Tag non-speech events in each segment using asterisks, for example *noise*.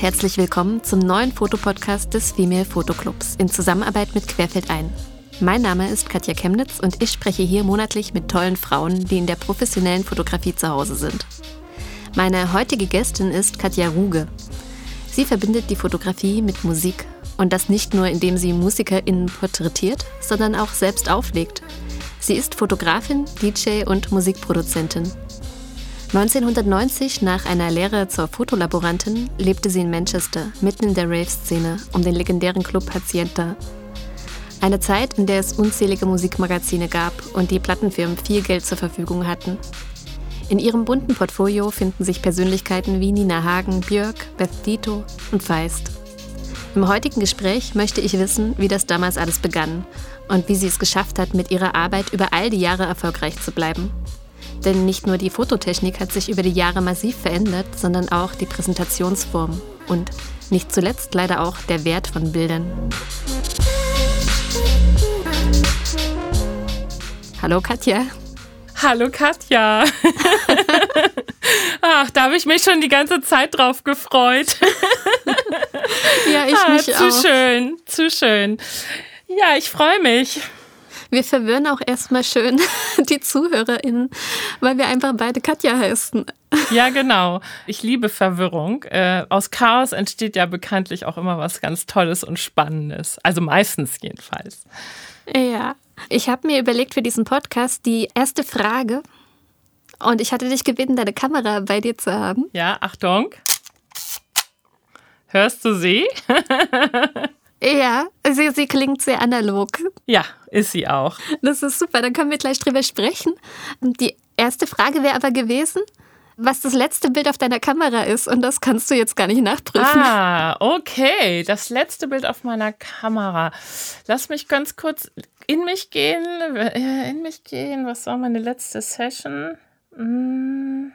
herzlich willkommen zum neuen Fotopodcast des Female Fotoclubs in Zusammenarbeit mit Querfeld ein. Mein Name ist Katja Chemnitz und ich spreche hier monatlich mit tollen Frauen, die in der professionellen Fotografie zu Hause sind. Meine heutige Gästin ist Katja Ruge. Sie verbindet die Fotografie mit Musik und das nicht nur, indem sie MusikerInnen porträtiert, sondern auch selbst auflegt. Sie ist Fotografin, DJ und Musikproduzentin. 1990, nach einer Lehre zur Fotolaborantin, lebte sie in Manchester, mitten in der Rave-Szene, um den legendären Club Hacienda. Eine Zeit, in der es unzählige Musikmagazine gab und die Plattenfirmen viel Geld zur Verfügung hatten. In ihrem bunten Portfolio finden sich Persönlichkeiten wie Nina Hagen, Björk, Beth Dito und Feist. Im heutigen Gespräch möchte ich wissen, wie das damals alles begann und wie sie es geschafft hat, mit ihrer Arbeit über all die Jahre erfolgreich zu bleiben. Denn nicht nur die Fototechnik hat sich über die Jahre massiv verändert, sondern auch die Präsentationsform und nicht zuletzt leider auch der Wert von Bildern. Hallo Katja. Hallo Katja. *laughs* Ach, da habe ich mich schon die ganze Zeit drauf gefreut. ja, ich ah, mich zu auch. Zu schön, zu schön. Ja, ich freue mich. Wir verwirren auch erstmal schön *laughs* die ZuhörerInnen, weil wir einfach beide Katja heißen. Ja, genau. Ich liebe Verwirrung. Äh, aus Chaos entsteht ja bekanntlich auch immer was ganz Tolles und Spannendes. Also meistens jedenfalls. Ja. Ich habe mir überlegt für diesen Podcast die erste Frage. Und ich hatte dich gebeten, deine Kamera bei dir zu haben. Ja, Achtung. Hörst du sie? *laughs* Ja, sie, sie klingt sehr analog. Ja, ist sie auch. Das ist super, dann können wir gleich drüber sprechen. Die erste Frage wäre aber gewesen, was das letzte Bild auf deiner Kamera ist und das kannst du jetzt gar nicht nachprüfen. Ah, okay, das letzte Bild auf meiner Kamera. Lass mich ganz kurz in mich gehen. In mich gehen, was war meine letzte Session? Hm.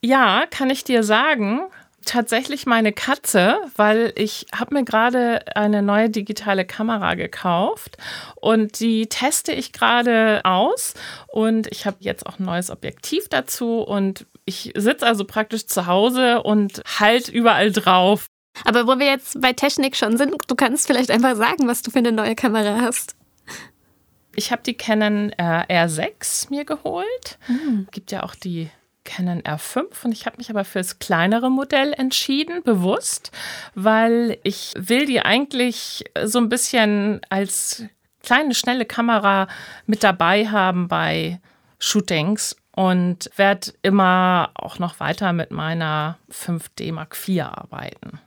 Ja, kann ich dir sagen tatsächlich meine Katze, weil ich habe mir gerade eine neue digitale Kamera gekauft und die teste ich gerade aus und ich habe jetzt auch ein neues Objektiv dazu und ich sitze also praktisch zu Hause und halt überall drauf. Aber wo wir jetzt bei Technik schon sind, du kannst vielleicht einfach sagen, was du für eine neue Kamera hast. Ich habe die Canon äh, R6 mir geholt. Mhm. Gibt ja auch die Canon R5 und ich habe mich aber für das kleinere Modell entschieden, bewusst, weil ich will die eigentlich so ein bisschen als kleine, schnelle Kamera mit dabei haben bei Shootings und werde immer auch noch weiter mit meiner 5D Mark IV arbeiten.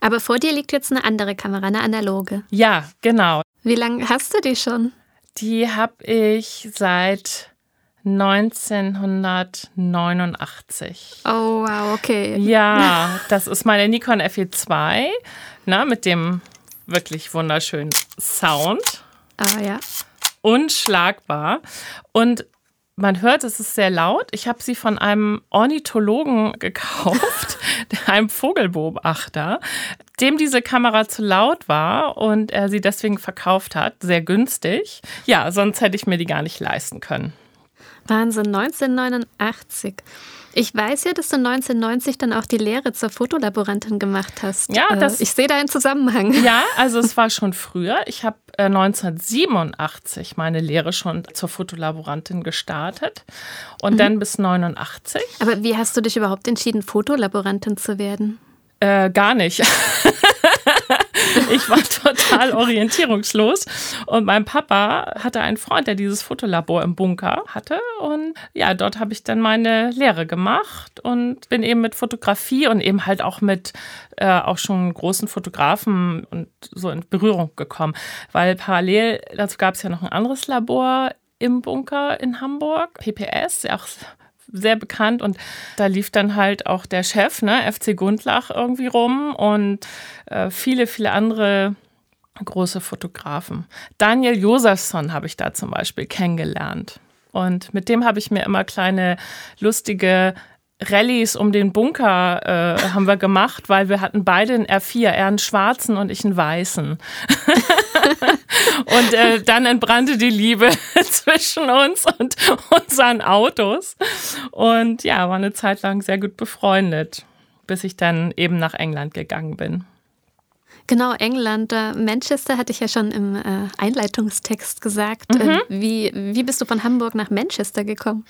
Aber vor dir liegt jetzt eine andere Kamera, eine analoge. Ja, genau. Wie lange hast du die schon? Die habe ich seit 1989. Oh, wow, okay. Ja, das ist meine Nikon FE2 ne, mit dem wirklich wunderschönen Sound. Ah, ja. Unschlagbar. Und man hört, es ist sehr laut. Ich habe sie von einem Ornithologen *laughs* gekauft, einem Vogelbeobachter, dem diese Kamera zu laut war und er sie deswegen verkauft hat, sehr günstig. Ja, sonst hätte ich mir die gar nicht leisten können. Wahnsinn, 1989. Ich weiß ja, dass du 1990 dann auch die Lehre zur Fotolaborantin gemacht hast. Ja, äh, das, ich sehe da einen Zusammenhang. *laughs* Ja, also es war schon früher. Ich habe 1987 meine Lehre schon zur Fotolaborantin gestartet und mhm. dann bis 89. Aber wie hast du dich überhaupt entschieden, Fotolaborantin zu werden? Äh, gar nicht. *laughs* ich war total orientierungslos. Und mein Papa hatte einen Freund, der dieses Fotolabor im Bunker hatte. Und ja, dort habe ich dann meine Lehre gemacht und bin eben mit Fotografie und eben halt auch mit äh, auch schon großen Fotografen und so in Berührung gekommen. Weil parallel dazu gab es ja noch ein anderes Labor im Bunker in Hamburg, PPS, ja auch sehr bekannt und da lief dann halt auch der Chef, ne, FC Gundlach irgendwie rum und äh, viele, viele andere große Fotografen. Daniel Josefsson habe ich da zum Beispiel kennengelernt. Und mit dem habe ich mir immer kleine lustige Rallyes um den Bunker äh, haben wir gemacht, weil wir hatten beide einen R4, er einen schwarzen und ich einen weißen. *laughs* und äh, dann entbrannte die Liebe *laughs* zwischen uns und unseren Autos. Und ja, war eine Zeit lang sehr gut befreundet bis ich dann eben nach England gegangen bin. Genau, England. Äh, Manchester hatte ich ja schon im äh, Einleitungstext gesagt. Mhm. Äh, wie, wie bist du von Hamburg nach Manchester gekommen?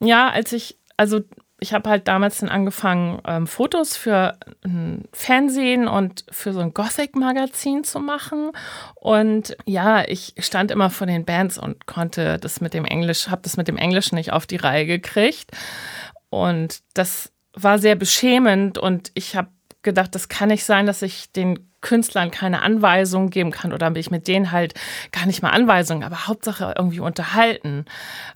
Ja, als ich, also ich habe halt damals dann angefangen, ähm, Fotos für ein Fernsehen und für so ein Gothic-Magazin zu machen. Und ja, ich stand immer vor den Bands und konnte das mit dem Englisch, habe das mit dem Englisch nicht auf die Reihe gekriegt. Und das war sehr beschämend und ich habe gedacht, das kann nicht sein, dass ich den Künstlern keine Anweisungen geben kann oder mich mit denen halt gar nicht mal Anweisungen, aber Hauptsache irgendwie unterhalten.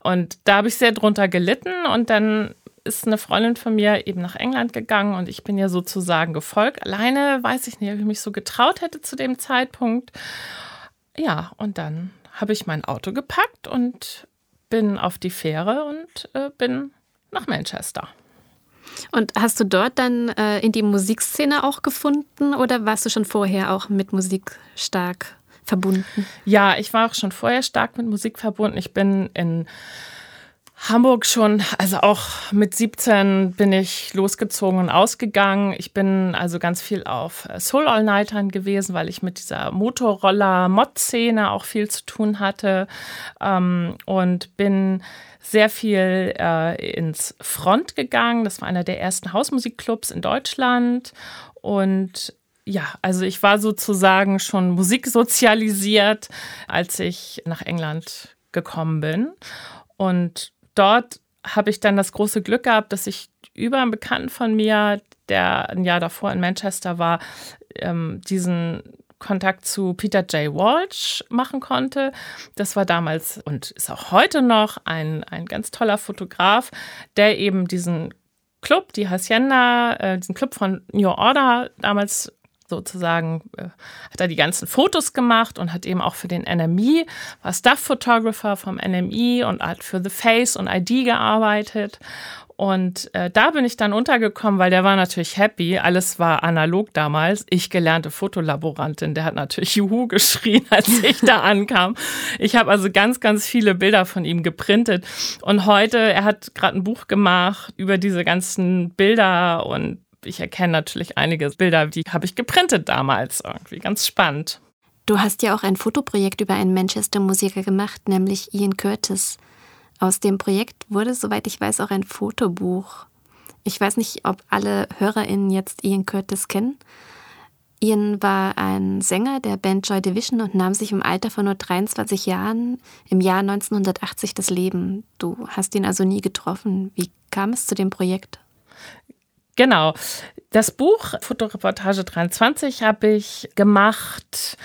Und da habe ich sehr drunter gelitten und dann ist eine Freundin von mir eben nach England gegangen und ich bin ihr sozusagen gefolgt. Alleine weiß ich nicht, ob ich mich so getraut hätte zu dem Zeitpunkt. Ja, und dann habe ich mein Auto gepackt und bin auf die Fähre und äh, bin nach Manchester. Und hast du dort dann äh, in die Musikszene auch gefunden oder warst du schon vorher auch mit Musik stark verbunden? Ja, ich war auch schon vorher stark mit Musik verbunden. Ich bin in Hamburg schon, also auch mit 17 bin ich losgezogen und ausgegangen. Ich bin also ganz viel auf äh, Soul All Nightern gewesen, weil ich mit dieser Motorroller-Mod-Szene auch viel zu tun hatte ähm, und bin sehr viel äh, ins Front gegangen. Das war einer der ersten Hausmusikclubs in Deutschland und ja, also ich war sozusagen schon musiksozialisiert, als ich nach England gekommen bin. Und dort habe ich dann das große Glück gehabt, dass ich über einen Bekannten von mir, der ein Jahr davor in Manchester war, ähm, diesen Kontakt zu Peter J. Walsh machen konnte. Das war damals und ist auch heute noch ein, ein ganz toller Fotograf, der eben diesen Club, die Hacienda, äh, diesen Club von New Order damals sozusagen, äh, hat er die ganzen Fotos gemacht und hat eben auch für den NME, war Staff-Photographer vom NME und hat für The Face und ID gearbeitet. Und äh, da bin ich dann untergekommen, weil der war natürlich happy. Alles war analog damals. Ich gelernte Fotolaborantin, der hat natürlich Juhu geschrien, *laughs* als ich da ankam. Ich habe also ganz, ganz viele Bilder von ihm geprintet. Und heute, er hat gerade ein Buch gemacht über diese ganzen Bilder und ich erkenne natürlich einige Bilder, die habe ich geprintet damals. Irgendwie ganz spannend. Du hast ja auch ein Fotoprojekt über einen Manchester-Musiker gemacht, nämlich Ian Curtis. Aus dem Projekt wurde, soweit ich weiß, auch ein Fotobuch. Ich weiß nicht, ob alle HörerInnen jetzt Ian Curtis kennen. Ian war ein Sänger der Band Joy Division und nahm sich im Alter von nur 23 Jahren im Jahr 1980 das Leben. Du hast ihn also nie getroffen. Wie kam es zu dem Projekt? Genau. Das Buch Fotoreportage 23 habe ich gemacht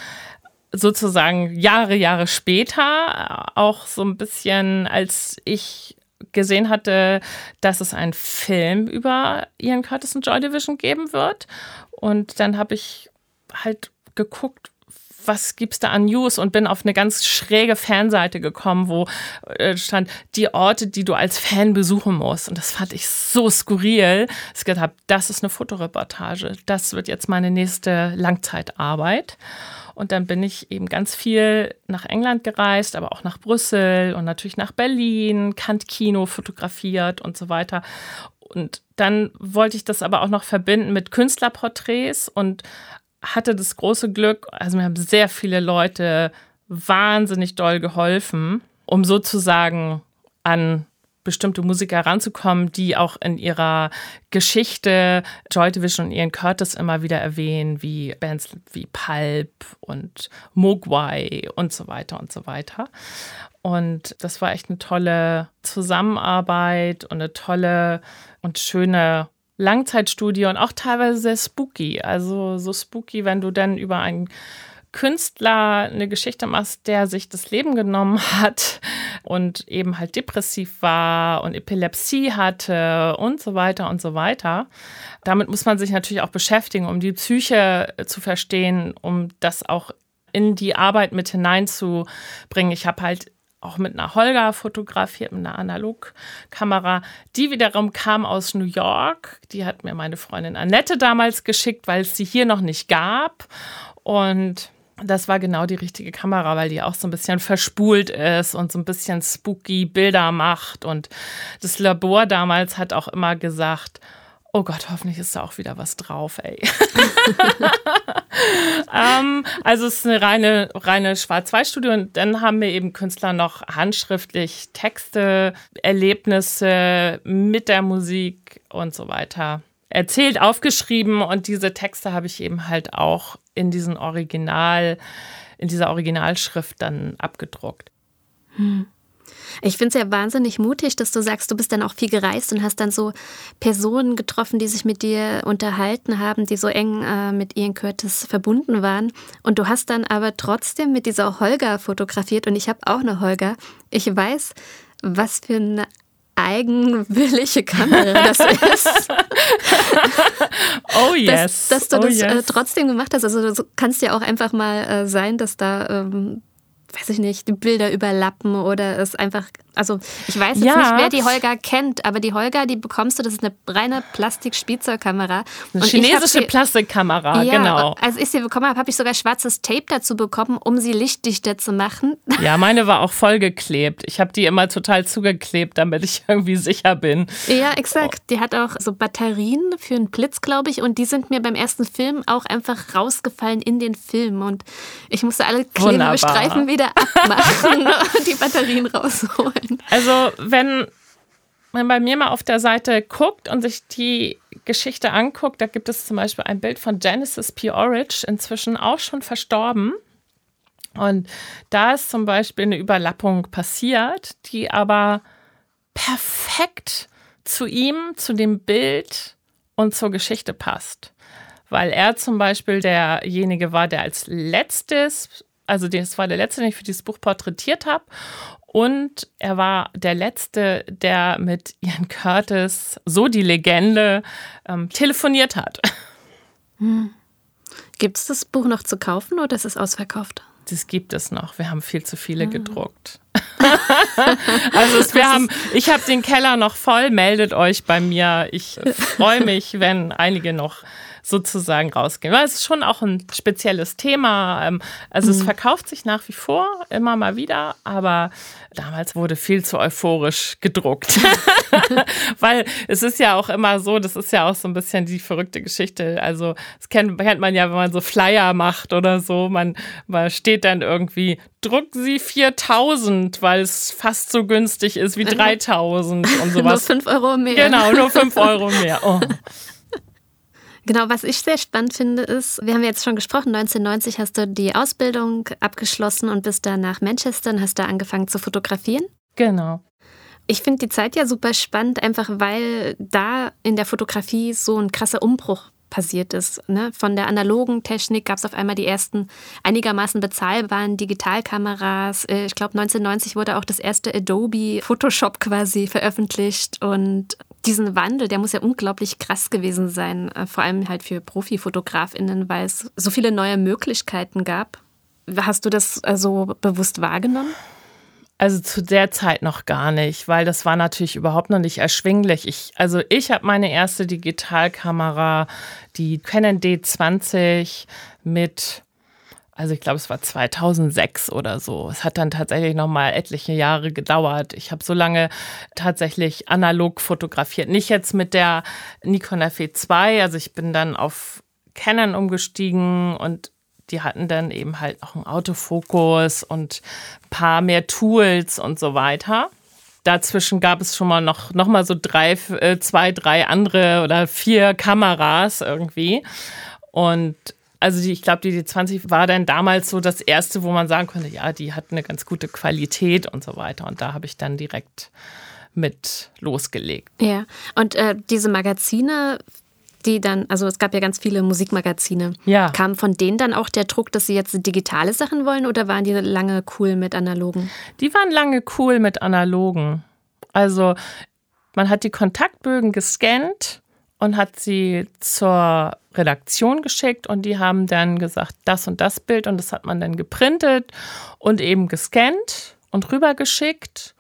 sozusagen Jahre, Jahre später, auch so ein bisschen, als ich gesehen hatte, dass es einen Film über Ian Curtis und Joy Division geben wird. Und dann habe ich halt geguckt, was gibt's da an News und bin auf eine ganz schräge Fanseite gekommen, wo äh, stand die Orte, die du als Fan besuchen musst. Und das fand ich so skurril. Gedacht habe, das ist eine Fotoreportage. Das wird jetzt meine nächste Langzeitarbeit. Und dann bin ich eben ganz viel nach England gereist, aber auch nach Brüssel und natürlich nach Berlin, Kant Kino fotografiert und so weiter. Und dann wollte ich das aber auch noch verbinden mit Künstlerporträts und hatte das große Glück, also mir haben sehr viele Leute wahnsinnig doll geholfen, um sozusagen an bestimmte Musiker ranzukommen, die auch in ihrer Geschichte Joy Division und Ian Curtis immer wieder erwähnen, wie Bands wie Pulp und Mogwai und so weiter und so weiter. Und das war echt eine tolle Zusammenarbeit und eine tolle und schöne Langzeitstudie und auch teilweise sehr spooky. Also so spooky, wenn du dann über einen Künstler eine Geschichte machst, der sich das Leben genommen hat und eben halt depressiv war und Epilepsie hatte und so weiter und so weiter. Damit muss man sich natürlich auch beschäftigen, um die Psyche zu verstehen, um das auch in die Arbeit mit hineinzubringen. Ich habe halt auch mit einer Holger fotografiert, mit einer Analogkamera. Die wiederum kam aus New York. Die hat mir meine Freundin Annette damals geschickt, weil es sie hier noch nicht gab. Und das war genau die richtige Kamera, weil die auch so ein bisschen verspult ist und so ein bisschen spooky Bilder macht. Und das Labor damals hat auch immer gesagt, Oh Gott, hoffentlich ist da auch wieder was drauf, ey. *laughs* ähm, also es ist eine reine, reine Schwarz-Weiß-Studie und dann haben wir eben Künstler noch handschriftlich Texte, Erlebnisse mit der Musik und so weiter erzählt, aufgeschrieben und diese Texte habe ich eben halt auch in diesen Original, in dieser Originalschrift dann abgedruckt. Hm. Ich finde es ja wahnsinnig mutig, dass du sagst, du bist dann auch viel gereist und hast dann so Personen getroffen, die sich mit dir unterhalten haben, die so eng äh, mit Ian Curtis verbunden waren. Und du hast dann aber trotzdem mit dieser Holger fotografiert und ich habe auch eine Holger. Ich weiß, was für eine eigenwillige Kamera das *laughs* ist. oh yes. Dass, dass du oh das yes. äh, trotzdem gemacht hast. Also du kannst ja auch einfach mal äh, sein, dass da ähm, weiß ich nicht, die Bilder überlappen oder es einfach, also ich weiß jetzt Ja. nicht, wer die Holger kennt, aber die Holger, die bekommst du, das ist eine reine Plastik-Spielzeugkamera. Eine Und chinesische sie- Plastikkamera, ja, genau. als ich sie bekommen habe, habe ich sogar schwarzes Tape dazu bekommen, um sie lichtdichter zu machen. *laughs* Ja, meine war auch vollgeklebt. Ich habe die immer total zugeklebt, damit ich *laughs* irgendwie sicher bin. Ja, exakt. Die hat auch so Batterien für einen Blitz, glaube ich. Und die sind mir beim ersten Film auch einfach rausgefallen in den Film. Und ich musste alle Wunderbar. Klebestreifen wieder abmachen *laughs* und die Batterien rausholen. Also, wenn man bei mir mal auf der Seite guckt und sich die Geschichte anguckt, da gibt es zum Beispiel ein Bild von Genesis P. Orridge, inzwischen auch schon verstorben. Und da ist zum Beispiel eine Überlappung passiert, die aber perfekt zu ihm, zu dem Bild und zur Geschichte passt. Weil er zum Beispiel derjenige war, der als letztes, also das war der letzte, den ich für dieses Buch porträtiert habe. Und er war der Letzte, der mit Ian Curtis, so die Legende, ähm, telefoniert hat. Gibt es das Buch noch zu kaufen oder ist es ausverkauft? Das gibt es noch. Wir haben viel zu viele gedruckt. *laughs* also es, wir haben, ich habe den Keller noch voll. Meldet euch bei mir. Ich *laughs* freue mich, wenn einige noch sozusagen rausgehen. Weil es ist schon auch ein spezielles Thema. Ähm, Also es verkauft sich nach wie vor immer mal wieder, aber damals wurde viel zu euphorisch gedruckt. *laughs* Weil es ist ja auch immer so, das ist ja auch so ein bisschen die verrückte Geschichte. Also das kennt, kennt man ja, wenn man so Flyer macht oder so. Man, man steht dann irgendwie, druck sie 4000, weil es fast so günstig ist wie 3000 und *laughs* Nur sowas. 5 Euro mehr. Genau, nur 5 *laughs* Euro mehr. Oh. Genau, was ich sehr spannend finde, ist, wir haben jetzt schon gesprochen, 1990 hast du die Ausbildung abgeschlossen und bist dann nach Manchester und hast da angefangen zu fotografieren. Genau. Ich finde die Zeit ja super spannend, einfach weil da in der Fotografie so ein krasser Umbruch passiert ist. Ne? Von der analogen Technik gab es auf einmal die ersten einigermaßen bezahlbaren Digitalkameras. Äh, Ich glaube, 1990 wurde auch das erste Adobe Photoshop quasi veröffentlicht. Und diesen Wandel, der muss ja unglaublich krass gewesen sein, äh, vor allem halt für ProfifotografInnen, weil es so viele neue Möglichkeiten gab. Hast du das äh, so bewusst wahrgenommen? Also zu der Zeit noch gar nicht, weil das war natürlich überhaupt noch nicht erschwinglich. Ich, also ich habe meine erste Digitalkamera, die Canon D20 mit, also ich glaube es war 2006 oder so. Es hat dann tatsächlich noch mal etliche Jahre gedauert. Ich habe so lange tatsächlich analog fotografiert, nicht jetzt mit der Nikon FE2. Also ich bin dann auf Canon umgestiegen und die hatten dann eben halt auch einen Autofokus und ein paar mehr Tools und so weiter. Dazwischen gab es schon mal noch, noch mal so drei, äh, zwei, drei andere oder vier Kameras irgendwie. Und also die, ich glaube, die D20 war dann damals so das erste, wo man sagen konnte, ja, die hat eine ganz gute Qualität und so weiter. Und da habe ich dann direkt mit losgelegt. Ja, und äh, diese Magazine, die dann, also es gab ja ganz viele Musikmagazine. Ja. Kam von denen dann auch der Druck, dass sie jetzt digitale Sachen wollen oder waren die lange cool mit analogen? Die waren lange cool mit analogen. Also man hat die Kontaktbögen gescannt und hat sie zur Redaktion geschickt und die haben dann gesagt, das und das Bild und das hat man dann geprintet und eben gescannt und rübergeschickt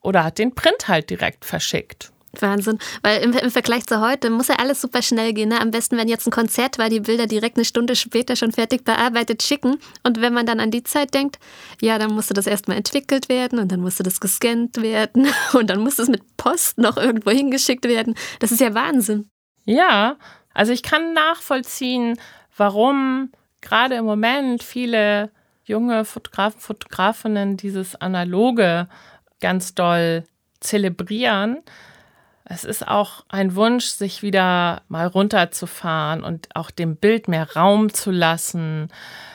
oder hat den Print halt direkt verschickt. Wahnsinn. Weil im, im Vergleich zu heute muss ja alles super schnell gehen. Ne? Am besten, wenn jetzt ein Konzert war, die Bilder direkt eine Stunde später schon fertig bearbeitet schicken. Und wenn man dann an die Zeit denkt, ja, dann musste das erstmal entwickelt werden und dann musste das gescannt werden *laughs* und dann musste es mit Post noch irgendwo hingeschickt werden. Das ist ja Wahnsinn. Ja, also ich kann nachvollziehen, warum gerade im Moment viele junge Fotografen, Fotografinnen dieses Analoge ganz doll zelebrieren. Es ist auch ein Wunsch, sich wieder mal runterzufahren und auch dem Bild mehr Raum zu lassen.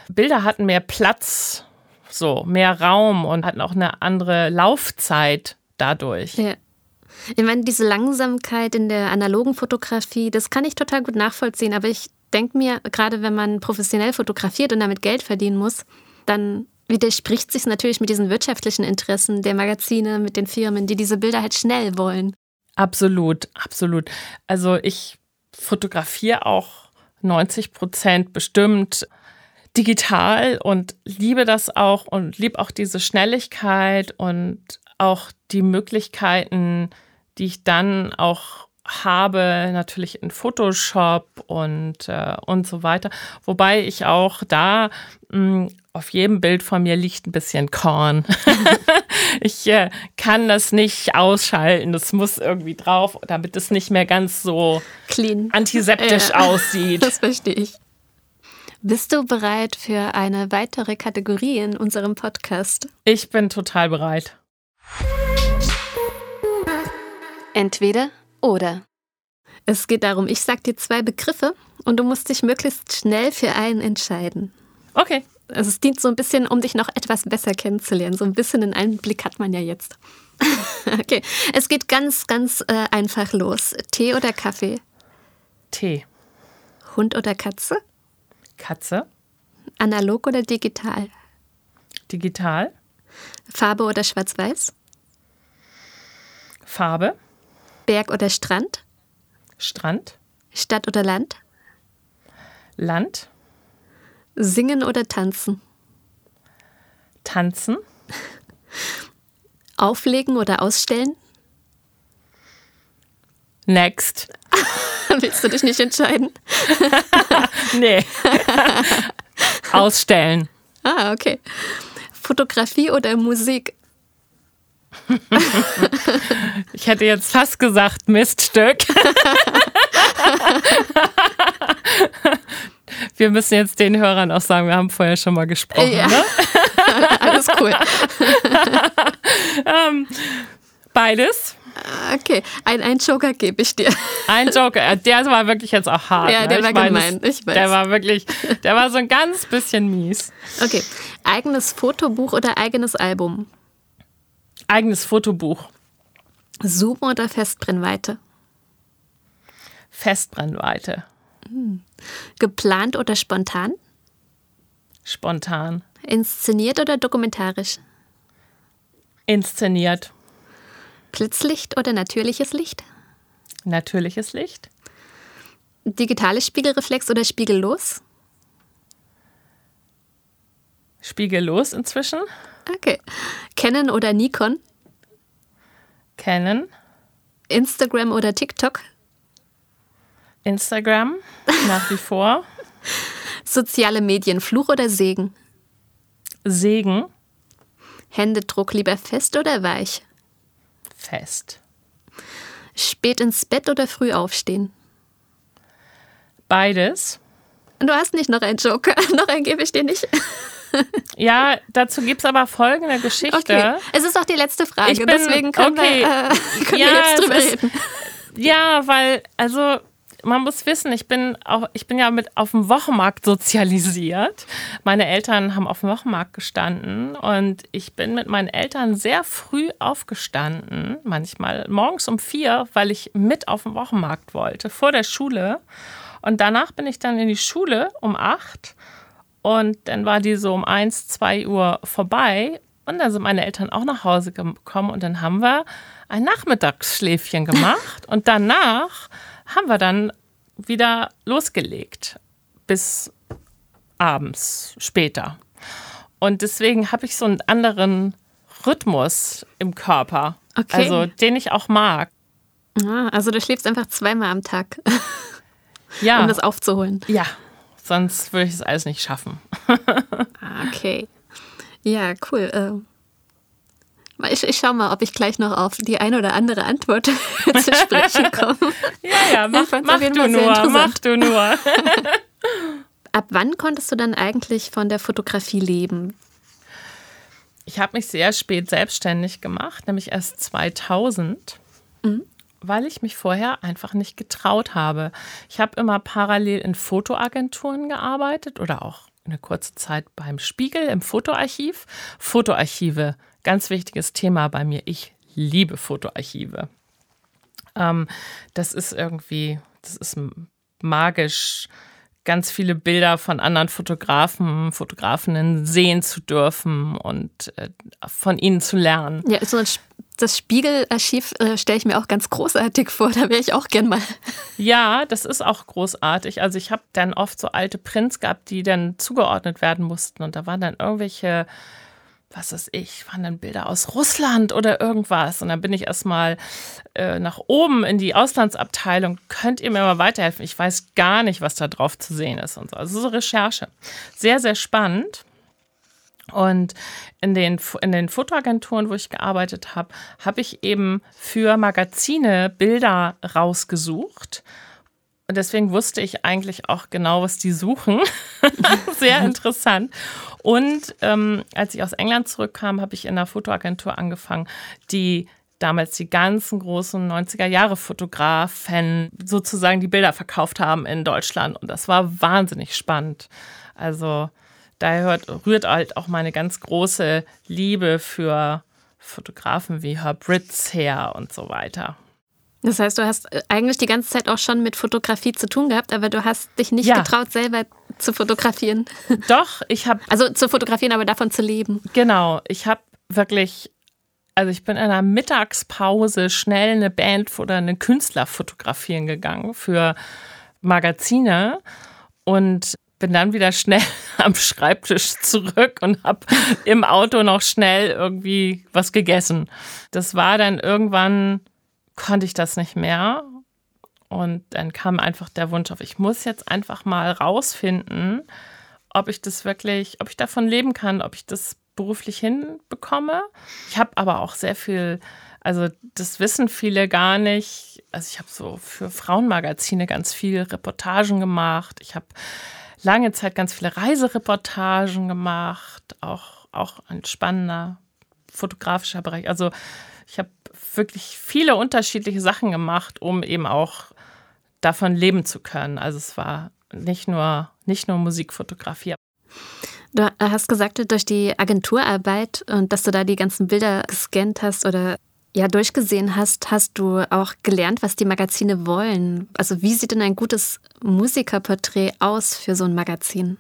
Bilder hatten mehr Platz, so mehr Raum und hatten auch eine andere Laufzeit dadurch. Ja. Ich meine, diese Langsamkeit in der analogen Fotografie, das kann ich total gut nachvollziehen. Aber ich denke mir, gerade wenn man professionell fotografiert und damit Geld verdienen muss, dann widerspricht sich natürlich mit diesen wirtschaftlichen Interessen der Magazine, mit den Firmen, die diese Bilder halt schnell wollen. Absolut, absolut. Also ich fotografiere auch 90 Prozent bestimmt digital und liebe das auch und liebe auch diese Schnelligkeit und auch die Möglichkeiten, die ich dann auch habe, natürlich in Photoshop und, äh, und so weiter. Wobei ich auch da mh, auf jedem Bild von mir liegt ein bisschen Korn. *laughs* ich äh, kann das nicht ausschalten. Das muss irgendwie drauf, damit es nicht mehr ganz so Clean. antiseptisch ja, aussieht. *laughs* Das verstehe ich. Bist du bereit für eine weitere Kategorie in unserem Podcast? Ich bin total bereit. Entweder oder. Es geht darum, ich sag dir zwei Begriffe und du musst dich möglichst schnell für einen entscheiden. Okay. Also es dient so ein bisschen, um dich noch etwas besser kennenzulernen. So ein bisschen einen Einblick hat man ja jetzt. *laughs* okay. Es geht ganz, ganz äh, einfach los. Tee oder Kaffee? Tee. Hund oder Katze? Katze. Analog oder digital? Digital. Farbe oder Schwarz-Weiß? Farbe. Berg oder Strand? Strand. Stadt oder Land? Land. Singen oder tanzen? Tanzen. Auflegen oder ausstellen? Next. *laughs* Willst du dich nicht entscheiden? *laughs* nee. *laughs* Ausstellen. Ah, okay. Fotografie oder Musik? *laughs* ich hätte jetzt fast gesagt Miststück. *laughs* wir müssen jetzt den Hörern auch sagen, wir haben vorher schon mal gesprochen. Ja. Ne? *laughs* Alles cool. ähm, beides. Okay, ein, ein Joker gebe ich dir. Ein Joker, der war wirklich jetzt auch hart. Ja, ne? der war ich gemein, ich weiß. Der war wirklich, der war so ein ganz bisschen mies. Okay, eigenes Fotobuch oder eigenes Album? Eigenes Fotobuch. Zoom oder Festbrennweite? Festbrennweite. Hm. Geplant oder spontan? Spontan. Inszeniert oder dokumentarisch? Inszeniert. Blitzlicht oder natürliches Licht? Natürliches Licht. Digitales Spiegelreflex oder spiegellos? Spiegellos inzwischen. Okay. Canon oder Nikon? Canon. Instagram oder TikTok? Instagram, nach wie vor. *laughs* Soziale Medien, Fluch oder Segen? Segen. Händedruck lieber fest oder weich? Fest. Spät ins Bett oder früh aufstehen? Beides. Du hast nicht noch einen Joker. *laughs* noch einen gebe ich dir nicht. Ja, dazu gibt es aber folgende Geschichte. Okay. Es ist auch die letzte Frage, bin, deswegen können, okay. *laughs* wir, äh, können ja, wir jetzt drüber ist, reden. Ja, weil, also man muss wissen, ich bin auch, ich bin ja mit auf dem Wochenmarkt sozialisiert. Meine Eltern haben auf dem Wochenmarkt gestanden und ich bin mit meinen Eltern sehr früh aufgestanden, manchmal morgens um vier, weil ich mit auf dem Wochenmarkt wollte, vor der Schule. Und danach bin ich dann in die Schule um acht und dann war die so um eins, zwei Uhr vorbei und dann sind meine Eltern auch nach Hause gekommen und dann haben wir ein Nachmittagsschläfchen *laughs* gemacht und danach haben wir dann wieder losgelegt bis abends später. Und deswegen habe ich so einen anderen Rhythmus im Körper, okay. also den ich auch mag. Ah, also du schläfst einfach zweimal am Tag, ja. *laughs* um das aufzuholen. Ja, sonst würde ich es alles nicht schaffen. Ah, okay. Ja, cool. Äh, Ich, ich schau mal, ob ich gleich noch auf die eine oder andere Antwort *laughs* zu sprechen komme. ja, ja, mach, mach du nur, mach du nur. Ab wann konntest du dann eigentlich von der Fotografie leben? Ich habe mich sehr spät selbstständig gemacht, nämlich erst 2000, mhm. Weil ich mich vorher einfach nicht getraut habe. Ich habe immer parallel in Fotoagenturen gearbeitet oder auch eine kurze Zeit beim Spiegel im Fotoarchiv. Fotoarchive, ganz wichtiges Thema bei mir. Ich liebe Fotoarchive. Ähm, das ist irgendwie, das ist magisch ganz viele Bilder von anderen Fotografen, Fotografinnen sehen zu dürfen und äh, von ihnen zu lernen. Ja, so ein das Spiegelarchiv äh, stelle ich mir auch ganz großartig vor. Da wäre ich auch gern mal. Ja, das ist auch großartig. Also ich habe dann oft so alte Prints gehabt, die dann zugeordnet werden mussten. Und da waren dann irgendwelche was weiß ich, waren dann Bilder aus Russland oder irgendwas. Und dann bin ich erstmal äh, nach oben in die Auslandsabteilung. Könnt ihr mir mal weiterhelfen? Ich weiß gar nicht, was da drauf zu sehen ist und so. Also so Recherche. Sehr, sehr spannend. Und in den, in den Fotoagenturen, wo ich gearbeitet habe, habe ich eben für Magazine Bilder rausgesucht und deswegen wusste ich eigentlich auch genau, was die suchen. *laughs* Sehr interessant. Und ähm, als ich aus England zurückkam, habe ich in einer Fotoagentur angefangen, die damals die ganzen großen 90er Jahre Fotografen sozusagen die Bilder verkauft haben in Deutschland. Und das war wahnsinnig spannend. Also daher rührt halt auch meine ganz große Liebe für Fotografen wie Herb Ritz her und so weiter. Das heißt, du hast äh, eigentlich die ganze Zeit auch schon mit Fotografie zu tun gehabt, aber du hast dich nicht ja. getraut, selber zu fotografieren. *laughs* Doch, ich habe. Also zu fotografieren, aber davon zu leben. Genau, ich habe wirklich. Also ich bin in einer Mittagspause schnell eine Band oder einen Künstler fotografieren gegangen für Magazine und bin dann wieder schnell *laughs* am Schreibtisch zurück und habe im Auto noch schnell irgendwie was gegessen. Das war dann irgendwann konnte ich das nicht mehr. Und dann kam einfach der Wunsch auf, ich muss jetzt einfach mal rausfinden, ob ich das wirklich, ob ich davon leben kann, ob ich das beruflich hinbekomme. Ich habe aber auch sehr viel, also das wissen viele gar nicht. Also ich habe so für Frauenmagazine ganz viele Reportagen gemacht. Ich habe lange Zeit ganz viele Reisereportagen gemacht, auch, auch ein spannender fotografischer Bereich. Also ich habe wirklich viele unterschiedliche Sachen gemacht, um eben auch davon leben zu können. Also es war nicht nur, nicht nur Musikfotografie. Du hast gesagt, durch die Agenturarbeit und dass du da die ganzen Bilder gescannt hast oder ja durchgesehen hast, hast du auch gelernt, was die Magazine wollen. Also wie sieht denn ein gutes Musikerporträt aus für so ein Magazin?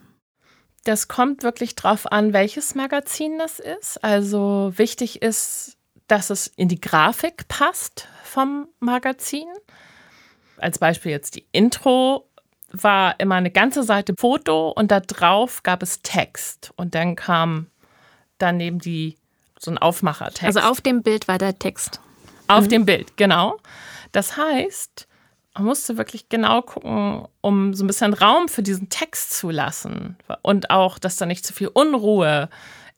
Das kommt wirklich drauf an, welches Magazin das ist. Also wichtig ist, dass es in die Grafik passt vom Magazin. Als Beispiel jetzt die Intro war immer eine ganze Seite Foto und da drauf gab es Text und dann kam daneben die so ein Aufmachertext. Also auf dem Bild war der Text. Auf mhm. dem Bild, genau. Das heißt, man musste wirklich genau gucken, um so ein bisschen Raum für diesen Text zu lassen und auch, dass da nicht zu viel Unruhe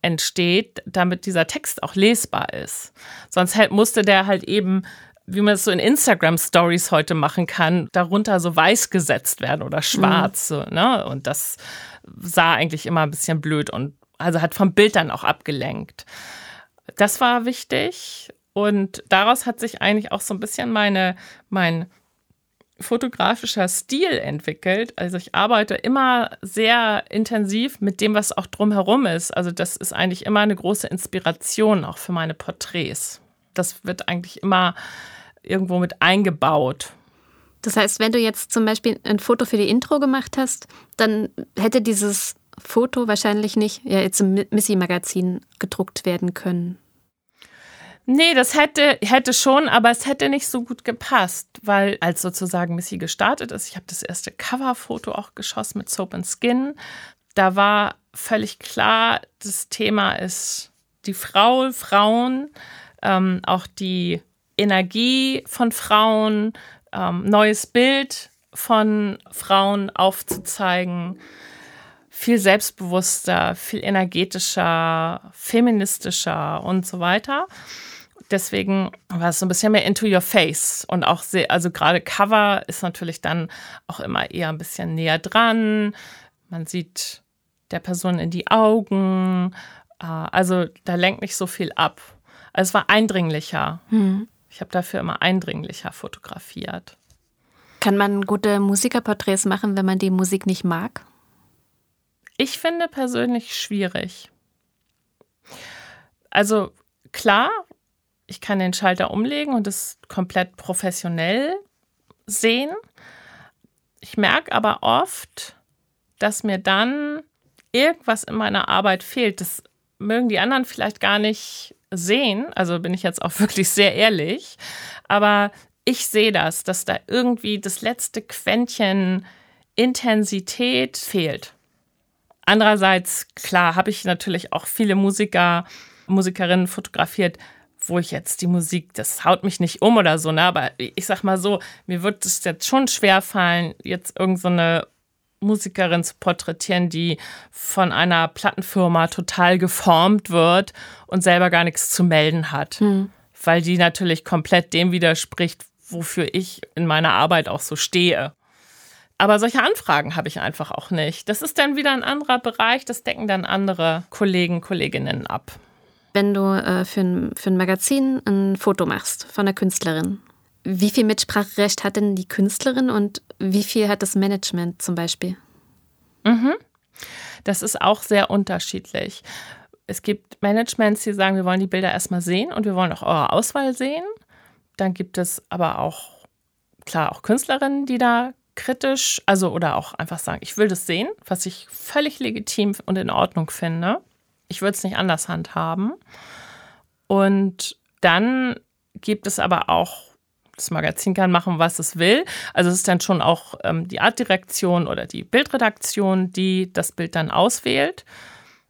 entsteht, damit dieser Text auch lesbar ist. Sonst halt musste der halt eben wie man es so in Instagram Stories heute machen kann, darunter so weiß gesetzt werden oder schwarz. Mhm. So, ne? Und das sah eigentlich immer ein bisschen blöd und also hat vom Bild dann auch abgelenkt. Das war wichtig. Und daraus hat sich eigentlich auch so ein bisschen meine, mein fotografischer Stil entwickelt. Also ich arbeite immer sehr intensiv mit dem, was auch drumherum ist. Also das ist eigentlich immer eine große Inspiration auch für meine Porträts. Das wird eigentlich immer irgendwo mit eingebaut. Das heißt, wenn du jetzt zum Beispiel ein Foto für die Intro gemacht hast, dann hätte dieses Foto wahrscheinlich nicht ja, jetzt im Missy-Magazin gedruckt werden können. Nee, das hätte, hätte schon, aber es hätte nicht so gut gepasst, weil als sozusagen Missy gestartet ist, ich habe das erste Coverfoto auch geschossen mit Soap and Skin. Da war völlig klar, das Thema ist die Frau, Frauen, ähm, auch die Energie von Frauen, ähm, neues Bild von Frauen aufzuzeigen viel selbstbewusster, viel energetischer, feministischer und so weiter. Deswegen war es so ein bisschen mehr into your face und auch sehr, also gerade Cover ist natürlich dann auch immer eher ein bisschen näher dran. Man sieht der Person in die Augen. Äh, also da lenkt nicht so viel ab. Also es war eindringlicher. Hm. Ich habe dafür immer eindringlicher fotografiert. Kann man gute Musikerporträts machen, wenn man die Musik nicht mag? Ich finde persönlich schwierig. Also klar, ich kann den Schalter umlegen und es komplett professionell sehen. Ich merke aber oft, dass mir dann irgendwas in meiner Arbeit fehlt. Das mögen die anderen vielleicht gar nicht sehen. Also bin ich jetzt auch *laughs* wirklich sehr ehrlich. Aber ich sehe das, dass da irgendwie das letzte Quäntchen Intensität fehlt. Andererseits, klar, habe ich natürlich auch viele Musiker, Musikerinnen fotografiert, wo ich jetzt die Musik, das haut mich nicht um oder so, ne? Aber ich sag mal so, mir wird es jetzt schon schwer fallen, jetzt irgendeine so Musikerin zu porträtieren, die von einer Plattenfirma total geformt wird und selber gar nichts zu melden hat. Hm. Weil die natürlich komplett dem widerspricht, wofür ich in meiner Arbeit auch so stehe. Aber solche Anfragen habe ich einfach auch nicht. Das ist dann wieder ein anderer Bereich, das decken dann andere Kollegen, Kolleginnen ab. Wenn du äh, für, ein, für ein Magazin ein Foto machst von einer Künstlerin, wie viel Mitspracherecht hat denn die Künstlerin und wie viel hat das Management zum Beispiel? Mhm. Das ist auch sehr unterschiedlich. Es gibt Managements, die sagen, wir wollen die Bilder erstmal sehen und wir wollen auch eure Auswahl sehen. Dann gibt es aber auch, klar, auch Künstlerinnen, die da kritisch, also oder auch einfach sagen, ich will das sehen, was ich völlig legitim und in Ordnung finde. Ich würde es nicht anders handhaben. Und dann gibt es aber auch das Magazin kann machen, was es will. Also es ist dann schon auch ähm, die Artdirektion oder die Bildredaktion, die das Bild dann auswählt.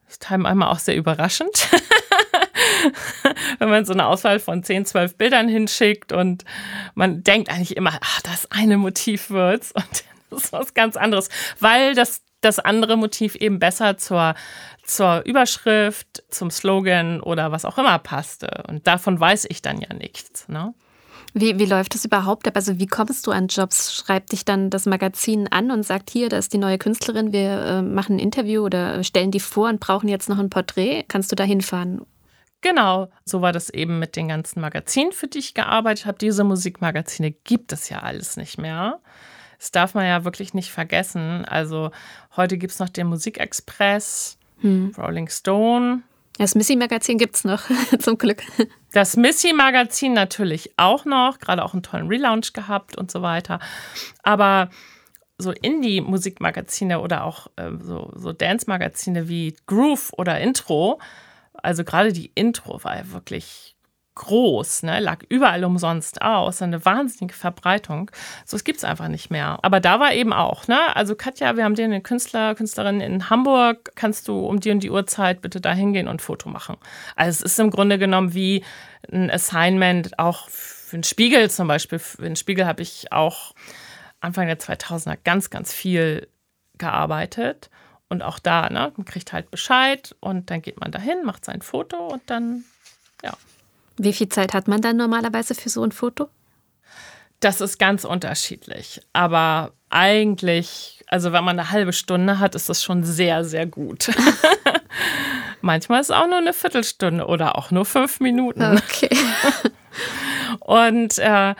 Das ist teilweise auch sehr überraschend, *laughs* *laughs* wenn man so eine Auswahl von 10, 12 Bildern hinschickt und man denkt eigentlich immer, ach, das eine Motiv wird's und das ist was ganz anderes, weil das, das andere Motiv eben besser zur, zur Überschrift, zum Slogan oder was auch immer passte. Und davon weiß ich dann ja nichts. Ne? Wie, wie läuft das überhaupt ab? Also wie kommst du an Jobs? Schreibt dich dann das Magazin an und sagt, hier, da ist die neue Künstlerin, wir äh, machen ein Interview oder stellen die vor und brauchen jetzt noch ein Porträt. Kannst du da hinfahren? Genau, so war das eben mit den ganzen Magazinen, für die ich gearbeitet habe. Diese Musikmagazine gibt es ja alles nicht mehr. Das darf man ja wirklich nicht vergessen. Also heute gibt es noch den Musikexpress, hm. Rolling Stone, das Missy-Magazin gibt es noch, *laughs* zum Glück. Das Missy-Magazin natürlich auch noch, gerade auch einen tollen Relaunch gehabt und so weiter. Aber so Indie-Musikmagazine oder auch äh, so, so Dance-Magazine wie Groove oder Intro, also gerade die Intro war ja wirklich groß, ne? lag überall umsonst aus, eine wahnsinnige Verbreitung. So, es gibt es einfach nicht mehr. Aber da war eben auch, ne? Also Katja, wir haben dir eine Künstler, Künstlerin in Hamburg, kannst du um die und die Uhrzeit bitte da hingehen und ein Foto machen. Also es ist im Grunde genommen wie ein Assignment, auch für den Spiegel zum Beispiel. Für den Spiegel habe ich auch Anfang der 2000er ganz, ganz viel gearbeitet. Und auch da, ne, man kriegt halt Bescheid und dann geht man dahin, macht sein Foto und dann, ja. Wie viel Zeit hat man dann normalerweise für so ein Foto? Das ist ganz unterschiedlich. Aber eigentlich, also wenn man eine halbe Stunde hat, ist das schon sehr, sehr gut. *laughs* Manchmal ist es auch nur eine Viertelstunde oder auch nur fünf Minuten. Okay. *laughs* Und äh,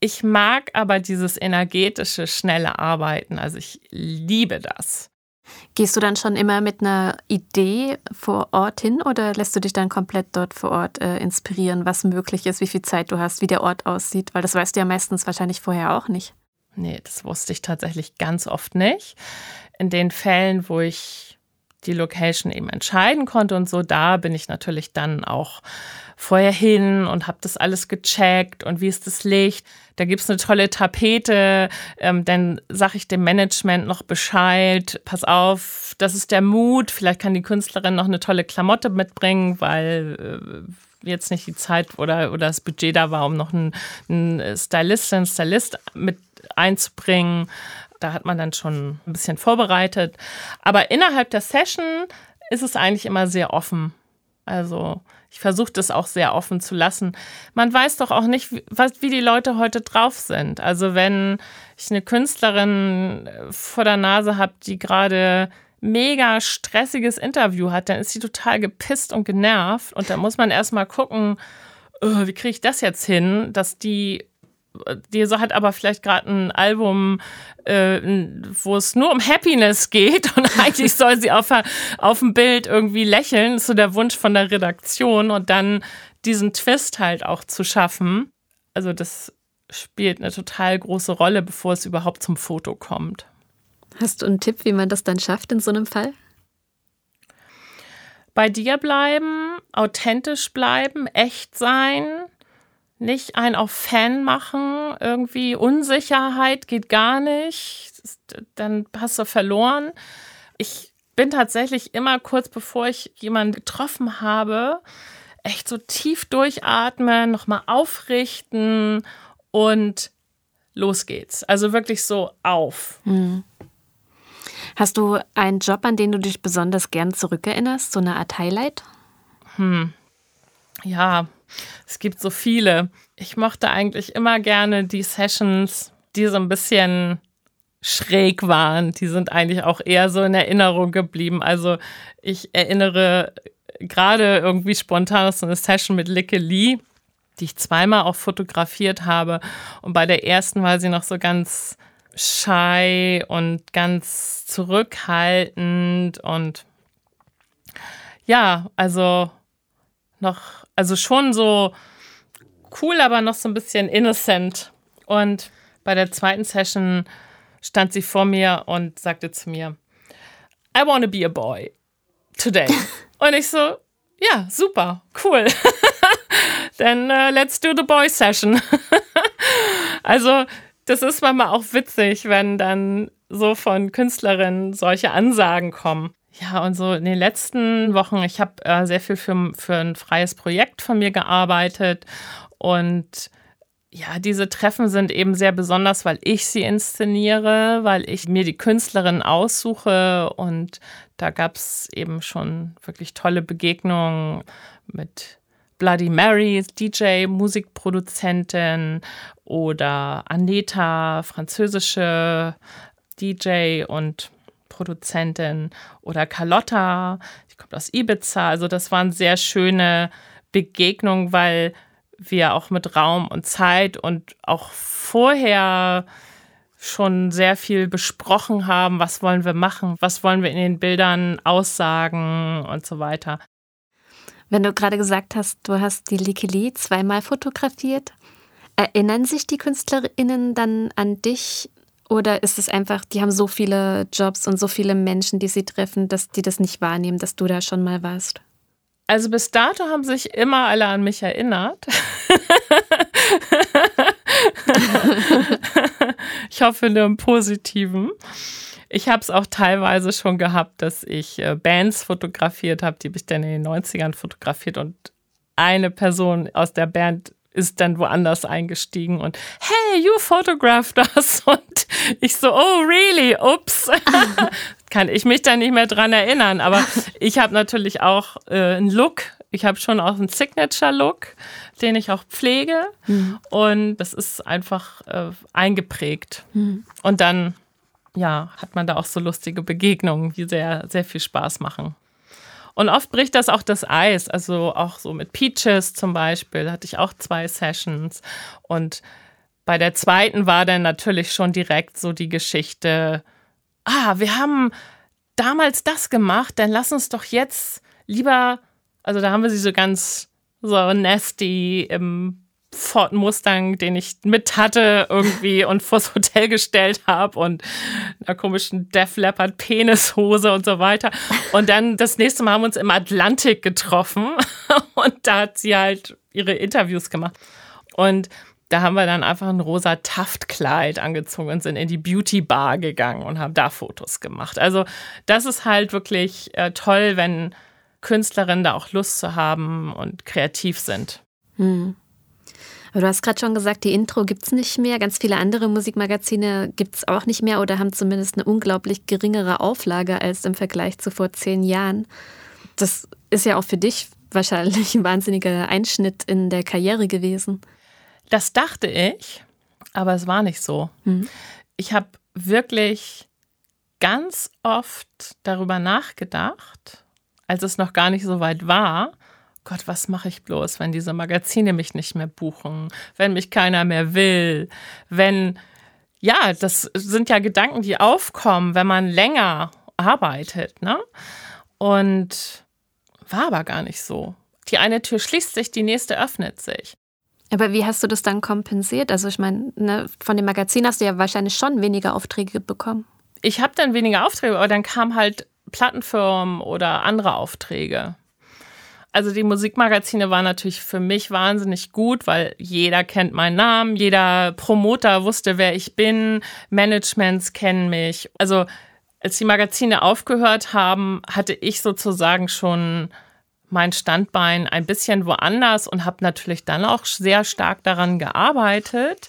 ich mag aber dieses energetische, schnelle Arbeiten. Also ich liebe das. Gehst du dann schon immer mit einer Idee vor Ort hin oder lässt du dich dann komplett dort vor Ort äh, inspirieren, was möglich ist, wie viel Zeit du hast, wie der Ort aussieht? Weil das weißt du ja meistens wahrscheinlich vorher auch nicht. Nee, das wusste ich tatsächlich ganz oft nicht. In den Fällen, wo ich die Location eben entscheiden konnte und so, da bin ich natürlich dann auch vorher hin und habe das alles gecheckt und wie ist das Licht. Da gibt es eine tolle Tapete, ähm, dann sage ich dem Management noch Bescheid, pass auf, das ist der Mut, vielleicht kann die Künstlerin noch eine tolle Klamotte mitbringen, weil äh, jetzt nicht die Zeit oder, oder das Budget da war, um noch einen, einen Stylistin, Stylist mit einzubringen. Da hat man dann schon ein bisschen vorbereitet. Aber innerhalb der Session ist es eigentlich immer sehr offen. Also ich versuche das auch sehr offen zu lassen. Man weiß doch auch nicht, wie, was, wie die Leute heute drauf sind. Also wenn ich eine Künstlerin äh, vor der Nase habe, die gerade mega stressiges Interview hat, dann ist sie total gepisst und genervt. Und da muss man erstmal gucken, oh, wie kriege ich das jetzt hin, dass die die so hat aber vielleicht gerade ein Album, äh, wo es nur um Happiness geht *laughs* und eigentlich soll sie auf, auf dem Bild irgendwie lächeln, ist so der Wunsch von der Redaktion und dann diesen Twist halt auch zu schaffen. Also das spielt eine total große Rolle, bevor es überhaupt zum Foto kommt. Hast du einen Tipp, wie man das dann schafft in so einem Fall? Bei dir bleiben, authentisch bleiben, echt sein nicht ein auf Fan machen, irgendwie Unsicherheit geht gar nicht, dann hast du verloren. Ich bin tatsächlich immer kurz bevor ich jemanden getroffen habe, echt so tief durchatmen, nochmal aufrichten und los geht's. Also wirklich so auf. Hm. Hast du einen Job, an den du dich besonders gern zurückerinnerst, so eine Art Highlight? Hm. Ja, es gibt so viele. Ich mochte eigentlich immer gerne die Sessions, die so ein bisschen schräg waren. Die sind eigentlich auch eher so in Erinnerung geblieben. Also ich erinnere gerade irgendwie spontan so eine Session mit Licke Lee, die ich zweimal auch fotografiert habe. Und bei der ersten war sie noch so ganz shy und ganz zurückhaltend und ja, also noch, also schon so cool, aber noch so ein bisschen innocent. Und bei der zweiten Session stand sie vor mir und sagte zu mir, I want to be a boy today. *laughs* und ich so, ja, super, cool. *laughs* Dann uh, let's do the boy session. *laughs* also, das ist manchmal auch witzig, wenn dann so von Künstlerinnen solche Ansagen kommen. Ja, und so in den letzten Wochen, ich habe äh, sehr viel für, für ein freies Projekt von mir gearbeitet. Und ja, diese Treffen sind eben sehr besonders, weil ich sie inszeniere, weil ich mir die Künstlerin aussuche. Und da gab es eben schon wirklich tolle Begegnungen mit Bloody Mary, DJ, Musikproduzentin oder Aneta, französische DJ und Produzentin oder Carlotta, die kommt aus Ibiza. Also das waren sehr schöne Begegnungen, weil wir auch mit Raum und Zeit und auch vorher schon sehr viel besprochen haben, was wollen wir machen, was wollen wir in den Bildern aussagen und so weiter. Wenn du gerade gesagt hast, du hast die Likili zweimal fotografiert, erinnern sich die KünstlerInnen dann an dich oder ist es einfach, die haben so viele Jobs und so viele Menschen, die sie treffen, dass die das nicht wahrnehmen, dass du da schon mal warst? Also bis dato haben sich immer alle an mich erinnert. *laughs* ich hoffe nur im Positiven. Ich habe es auch teilweise schon gehabt, dass ich äh, Bands fotografiert habe, die habe ich dann in den 90ern fotografiert und eine Person aus der Band ist dann woanders eingestiegen und hey, you photographed us *laughs* und ich so, oh really, ups. *laughs* Kann ich mich da nicht mehr dran erinnern, aber ich habe natürlich auch äh, einen Look, ich habe schon auch einen Signature-Look, den ich auch pflege mhm. und das ist einfach äh, eingeprägt. Mhm. Und dann, ja, hat man da auch so lustige Begegnungen, die sehr, sehr viel Spaß machen. Und oft bricht das auch das Eis. Also auch so mit Peaches zum Beispiel hatte ich auch zwei Sessions. Und bei der zweiten war dann natürlich schon direkt so die Geschichte, ah, wir haben damals das gemacht, dann lass uns doch jetzt lieber, also da haben wir sie so ganz so nasty im Ford Mustang, den ich mit hatte irgendwie *laughs* und vors Hotel gestellt habe und einer komischen Def Leppard Penishose und so weiter. Und dann das nächste Mal haben wir uns im Atlantik getroffen *laughs* und da hat sie halt ihre Interviews gemacht. Und da haben wir dann einfach ein rosa Taftkleid angezogen und sind in die Beauty Bar gegangen und haben da Fotos gemacht. Also das ist halt wirklich äh, toll, wenn Künstlerinnen da auch Lust zu haben und kreativ sind. Hm. Aber du hast gerade schon gesagt, die Intro gibt es nicht mehr. Ganz viele andere Musikmagazine gibt es auch nicht mehr oder haben zumindest eine unglaublich geringere Auflage als im Vergleich zu vor zehn Jahren. Das ist ja auch für dich wahrscheinlich ein wahnsinniger Einschnitt in der Karriere gewesen. Das dachte ich, aber es war nicht so. Mhm. Ich habe wirklich ganz oft darüber nachgedacht, als es noch gar nicht so weit war, Gott, was mache ich bloß, wenn diese Magazine mich nicht mehr buchen, wenn mich keiner mehr will, wenn, ja, das sind ja Gedanken, die aufkommen, wenn man länger arbeitet, ne? Und war aber gar nicht so. Die eine Tür schließt sich, die nächste öffnet sich. Aber wie hast du das dann kompensiert? Also ich meine, ne, von dem Magazin hast du ja wahrscheinlich schon weniger Aufträge bekommen. Ich habe dann weniger Aufträge, aber dann kamen halt Plattenfirmen oder andere Aufträge. Also die Musikmagazine waren natürlich für mich wahnsinnig gut, weil jeder kennt meinen Namen, jeder Promoter wusste, wer ich bin, Managements kennen mich. Also als die Magazine aufgehört haben, hatte ich sozusagen schon mein Standbein ein bisschen woanders und habe natürlich dann auch sehr stark daran gearbeitet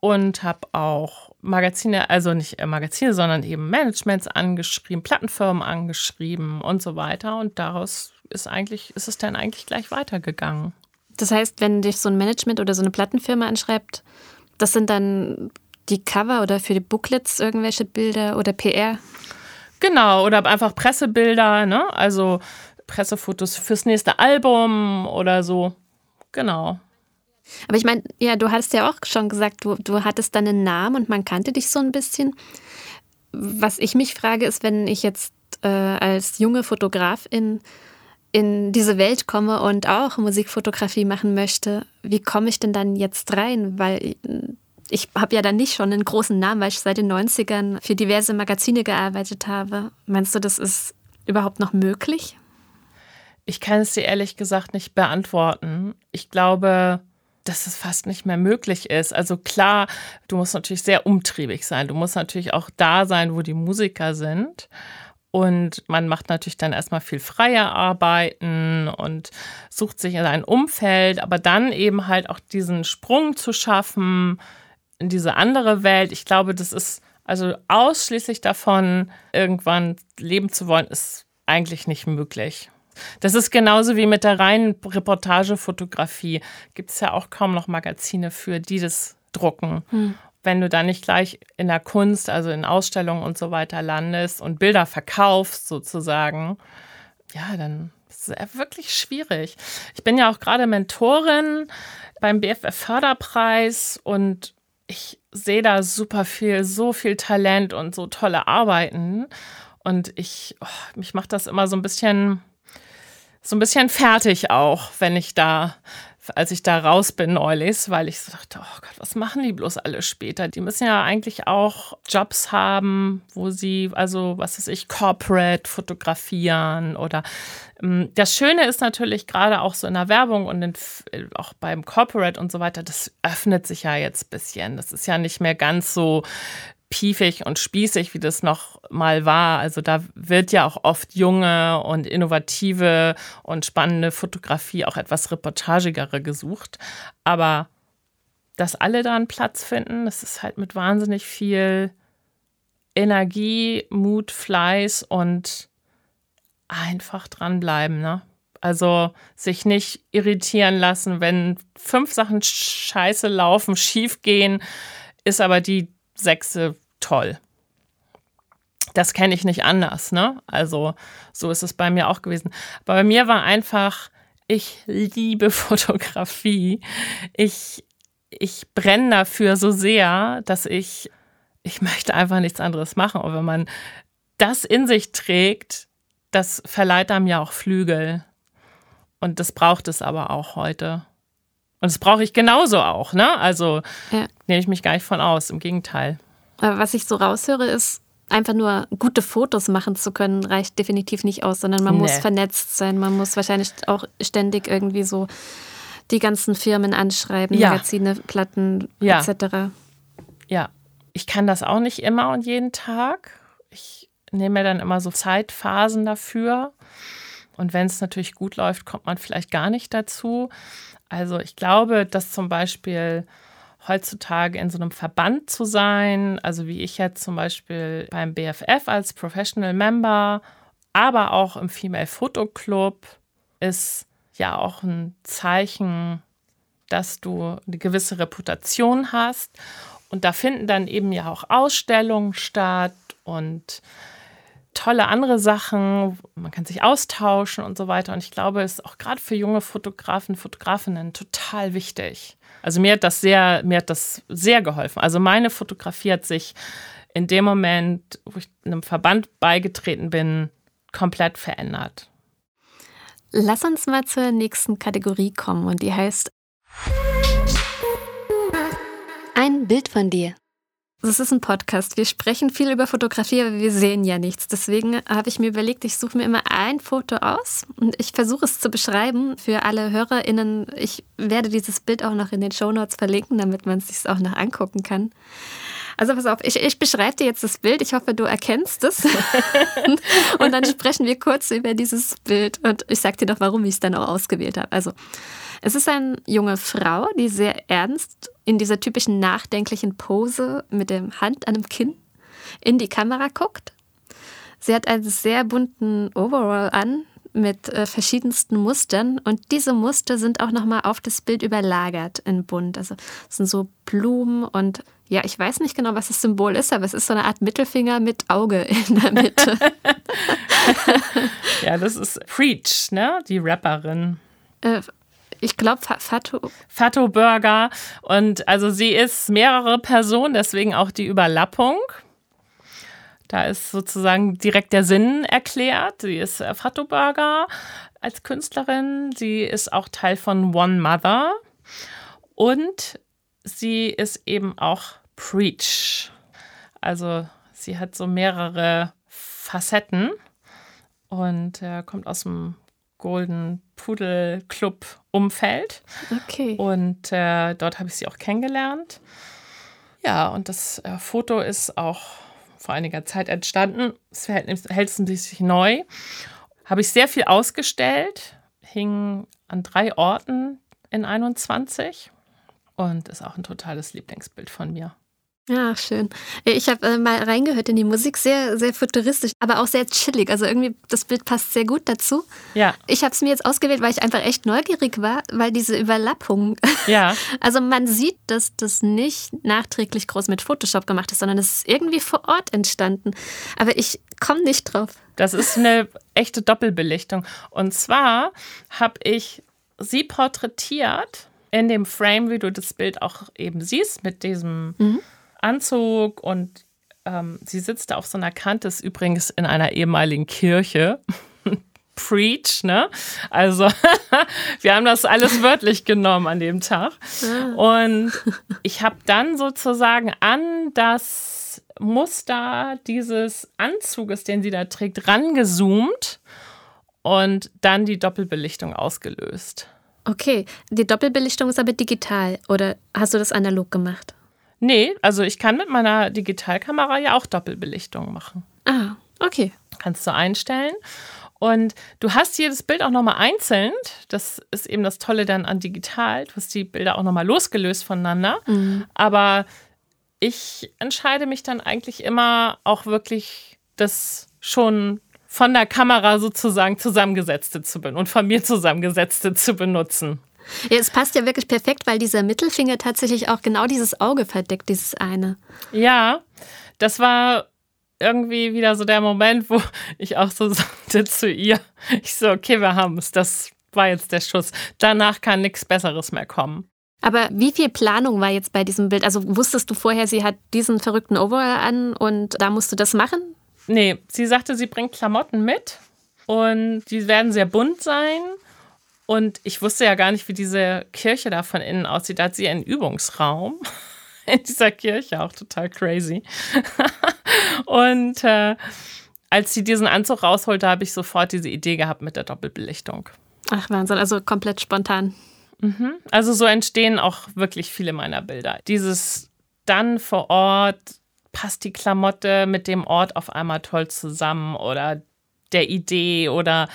und habe auch Magazine, also nicht äh, Magazine, sondern eben Managements angeschrieben, Plattenfirmen angeschrieben und so weiter. Und daraus ist eigentlich, ist es dann eigentlich gleich weitergegangen. Das heißt, wenn dich so ein Management oder so eine Plattenfirma anschreibt, das sind dann die Cover oder für die Booklets irgendwelche Bilder oder PR? Genau, oder einfach Pressebilder, ne? Also Pressefotos fürs nächste Album oder so. Genau. Aber ich meine, ja, du hast ja auch schon gesagt, du, du hattest dann einen Namen und man kannte dich so ein bisschen. Was ich mich frage, ist, wenn ich jetzt äh, als junge Fotografin in diese Welt komme und auch Musikfotografie machen möchte, wie komme ich denn dann jetzt rein? Weil ich habe ja dann nicht schon einen großen Namen, weil ich seit den 90ern für diverse Magazine gearbeitet habe. Meinst du, das ist überhaupt noch möglich? Ich kann es dir ehrlich gesagt nicht beantworten. Ich glaube, dass es fast nicht mehr möglich ist. Also klar, du musst natürlich sehr umtriebig sein. Du musst natürlich auch da sein, wo die Musiker sind. Und man macht natürlich dann erstmal viel freier Arbeiten und sucht sich in ein Umfeld, aber dann eben halt auch diesen Sprung zu schaffen in diese andere Welt. Ich glaube, das ist also ausschließlich davon, irgendwann leben zu wollen, ist eigentlich nicht möglich. Das ist genauso wie mit der reinen Reportagefotografie. Gibt es ja auch kaum noch Magazine für, die das drucken. Hm. Wenn du da nicht gleich in der Kunst, also in Ausstellungen und so weiter landest und Bilder verkaufst sozusagen, ja, dann ist es wirklich schwierig. Ich bin ja auch gerade Mentorin beim BFF Förderpreis und ich sehe da super viel, so viel Talent und so tolle Arbeiten. Und ich, oh, mich macht das immer so ein bisschen so ein bisschen fertig auch, wenn ich da, als ich da raus bin neulich, weil ich so dachte, oh Gott, was machen die bloß alle später? Die müssen ja eigentlich auch Jobs haben, wo sie, also was weiß ich, Corporate fotografieren oder ähm, das Schöne ist natürlich gerade auch so in der Werbung und in, auch beim Corporate und so weiter, das öffnet sich ja jetzt ein bisschen. Das ist ja nicht mehr ganz so piefig und spießig, wie das noch mal war. Also da wird ja auch oft junge und innovative und spannende Fotografie, auch etwas reportagigere gesucht. Aber dass alle da einen Platz finden, das ist halt mit wahnsinnig viel Energie, Mut, Fleiß und einfach dranbleiben. Ne? Also sich nicht irritieren lassen, wenn fünf Sachen scheiße laufen, *laughs* schief gehen, ist aber die sechste toll. Das kenne ich nicht anders, ne? Also so ist es bei mir auch gewesen. Aber bei mir war einfach, ich liebe *laughs* Fotografie. Ich, ich brenne dafür so sehr, dass ich, ich möchte einfach nichts anderes machen. Und wenn man das in sich trägt, das verleiht einem ja auch Flügel. Und das braucht es aber auch heute. Und das brauche ich genauso auch, ne? Also ja. nehme ich mich gar nicht von aus, im Gegenteil. Aber was ich so raushöre, ist, einfach nur gute Fotos machen zu können, reicht definitiv nicht aus, sondern man nee. muss vernetzt sein. Man muss wahrscheinlich auch ständig irgendwie so die ganzen Firmen anschreiben, ja. Magazine, Platten ja. etc. Ja, ich kann das auch nicht immer und jeden Tag. Ich nehme mir dann immer so Zeitphasen dafür. Und wenn es natürlich gut läuft, kommt man vielleicht gar nicht dazu. Also ich glaube, dass zum Beispiel heutzutage in so einem Verband zu sein, also wie ich jetzt zum Beispiel beim BFF als Professional Member, aber auch im Female Photo Club, ist ja auch ein Zeichen, dass du eine gewisse Reputation hast. Und da finden dann eben ja auch Ausstellungen statt und tolle andere Sachen. Man kann sich austauschen und so weiter. Und ich glaube, es ist auch gerade für junge Fotografen, Fotografinnen total wichtig. Also mir hat das sehr, mir hat das sehr geholfen. Also meine Fotografie hat sich in dem Moment, wo ich einem Verband beigetreten bin, komplett verändert. Lass uns mal zur nächsten Kategorie kommen und die heißt Ein Bild von dir. Das ist ein Podcast. Wir sprechen viel über Fotografie, aber wir sehen ja nichts. Deswegen habe ich mir überlegt, ich suche mir immer ein Foto aus und ich versuche es zu beschreiben für alle HörerInnen. Ich werde dieses Bild auch noch in den Show Notes verlinken, damit man es sich auch noch angucken kann. Also pass auf, ich, ich beschreibe dir jetzt das Bild. Ich hoffe, du erkennst es. *laughs* und dann sprechen wir kurz über dieses Bild und ich sage dir noch, warum ich es dann auch ausgewählt habe. Also, es ist eine junge Frau, die sehr ernst in dieser typischen nachdenklichen Pose mit der Hand an dem Kinn in die Kamera guckt. Sie hat einen sehr bunten Overall an mit äh, verschiedensten Mustern und diese Muster sind auch nochmal auf das Bild überlagert in bunt. Also es sind so Blumen und ja, ich weiß nicht genau, was das Symbol ist, aber es ist so eine Art Mittelfinger mit Auge *laughs* in der Mitte. *laughs* ja, das ist Preach, ne? Die Rapperin. Äh, ich glaube, Fato. Fato Burger. Und also sie ist mehrere Personen, deswegen auch die Überlappung. Da ist sozusagen direkt der Sinn erklärt. Sie ist Fato Burger als Künstlerin. Sie ist auch Teil von One Mother. Und sie ist eben auch Preach. Also sie hat so mehrere Facetten und äh, kommt aus dem Golden Pudel Club Umfeld. Okay. Und äh, dort habe ich sie auch kennengelernt. Ja, und das äh, Foto ist auch vor einiger Zeit entstanden. Es verhältnismäßig neu. Habe ich sehr viel ausgestellt, hing an drei Orten in 21 und ist auch ein totales Lieblingsbild von mir. Ja, schön. Ich habe äh, mal reingehört in die Musik, sehr, sehr futuristisch, aber auch sehr chillig. Also irgendwie, das Bild passt sehr gut dazu. Ja. Ich habe es mir jetzt ausgewählt, weil ich einfach echt neugierig war, weil diese Überlappung. *laughs* Ja. Also man sieht, dass das nicht nachträglich groß mit Photoshop gemacht ist, sondern es ist irgendwie vor Ort entstanden. Aber ich komme nicht drauf. Das ist eine echte Doppelbelichtung. Und zwar habe ich sie porträtiert in dem Frame, wie du das Bild auch eben siehst, mit diesem. Mhm Anzug und ähm, sie sitzt da auf so einer Kante, ist übrigens in einer ehemaligen Kirche. *laughs* Preach, ne? Also, *laughs* wir haben das alles wörtlich genommen an dem Tag. Ah. Und ich habe dann sozusagen an das Muster dieses Anzuges, den sie da trägt, rangezoomt und dann die Doppelbelichtung ausgelöst. Okay, die Doppelbelichtung ist aber digital oder hast du das analog gemacht? Nee, also ich kann mit meiner Digitalkamera ja auch Doppelbelichtung machen. Ah, okay. Kannst du einstellen. Und du hast jedes Bild auch nochmal einzeln. Das ist eben das Tolle dann an digital. Du hast die Bilder auch nochmal losgelöst voneinander. Mhm. Aber ich entscheide mich dann eigentlich immer auch wirklich das schon von der Kamera sozusagen zusammengesetzte zu benutzen und von mir zusammengesetzte zu benutzen. Ja, es passt ja wirklich perfekt, weil dieser Mittelfinger tatsächlich auch genau dieses Auge verdeckt, dieses eine. Ja, das war irgendwie wieder so der Moment, wo ich auch so sagte zu ihr, ich so, okay, wir haben es, das war jetzt der Schuss. Danach kann nichts Besseres mehr kommen. Aber wie viel Planung war jetzt bei diesem Bild? Also wusstest du vorher, sie hat diesen verrückten Overall an und da musst du das machen? Nee, sie sagte, sie bringt Klamotten mit und die werden sehr bunt sein und ich wusste ja gar nicht, wie diese Kirche da von innen aussieht. Da hat sie einen Übungsraum *laughs* in dieser Kirche, auch total crazy. *laughs* und äh, als sie diesen Anzug rausholte, habe ich sofort diese Idee gehabt mit der Doppelbelichtung. Ach Wahnsinn, also komplett spontan. Mhm. Also so entstehen auch wirklich viele meiner Bilder. Dieses dann vor Ort passt die Klamotte mit dem Ort auf einmal toll zusammen oder der Idee oder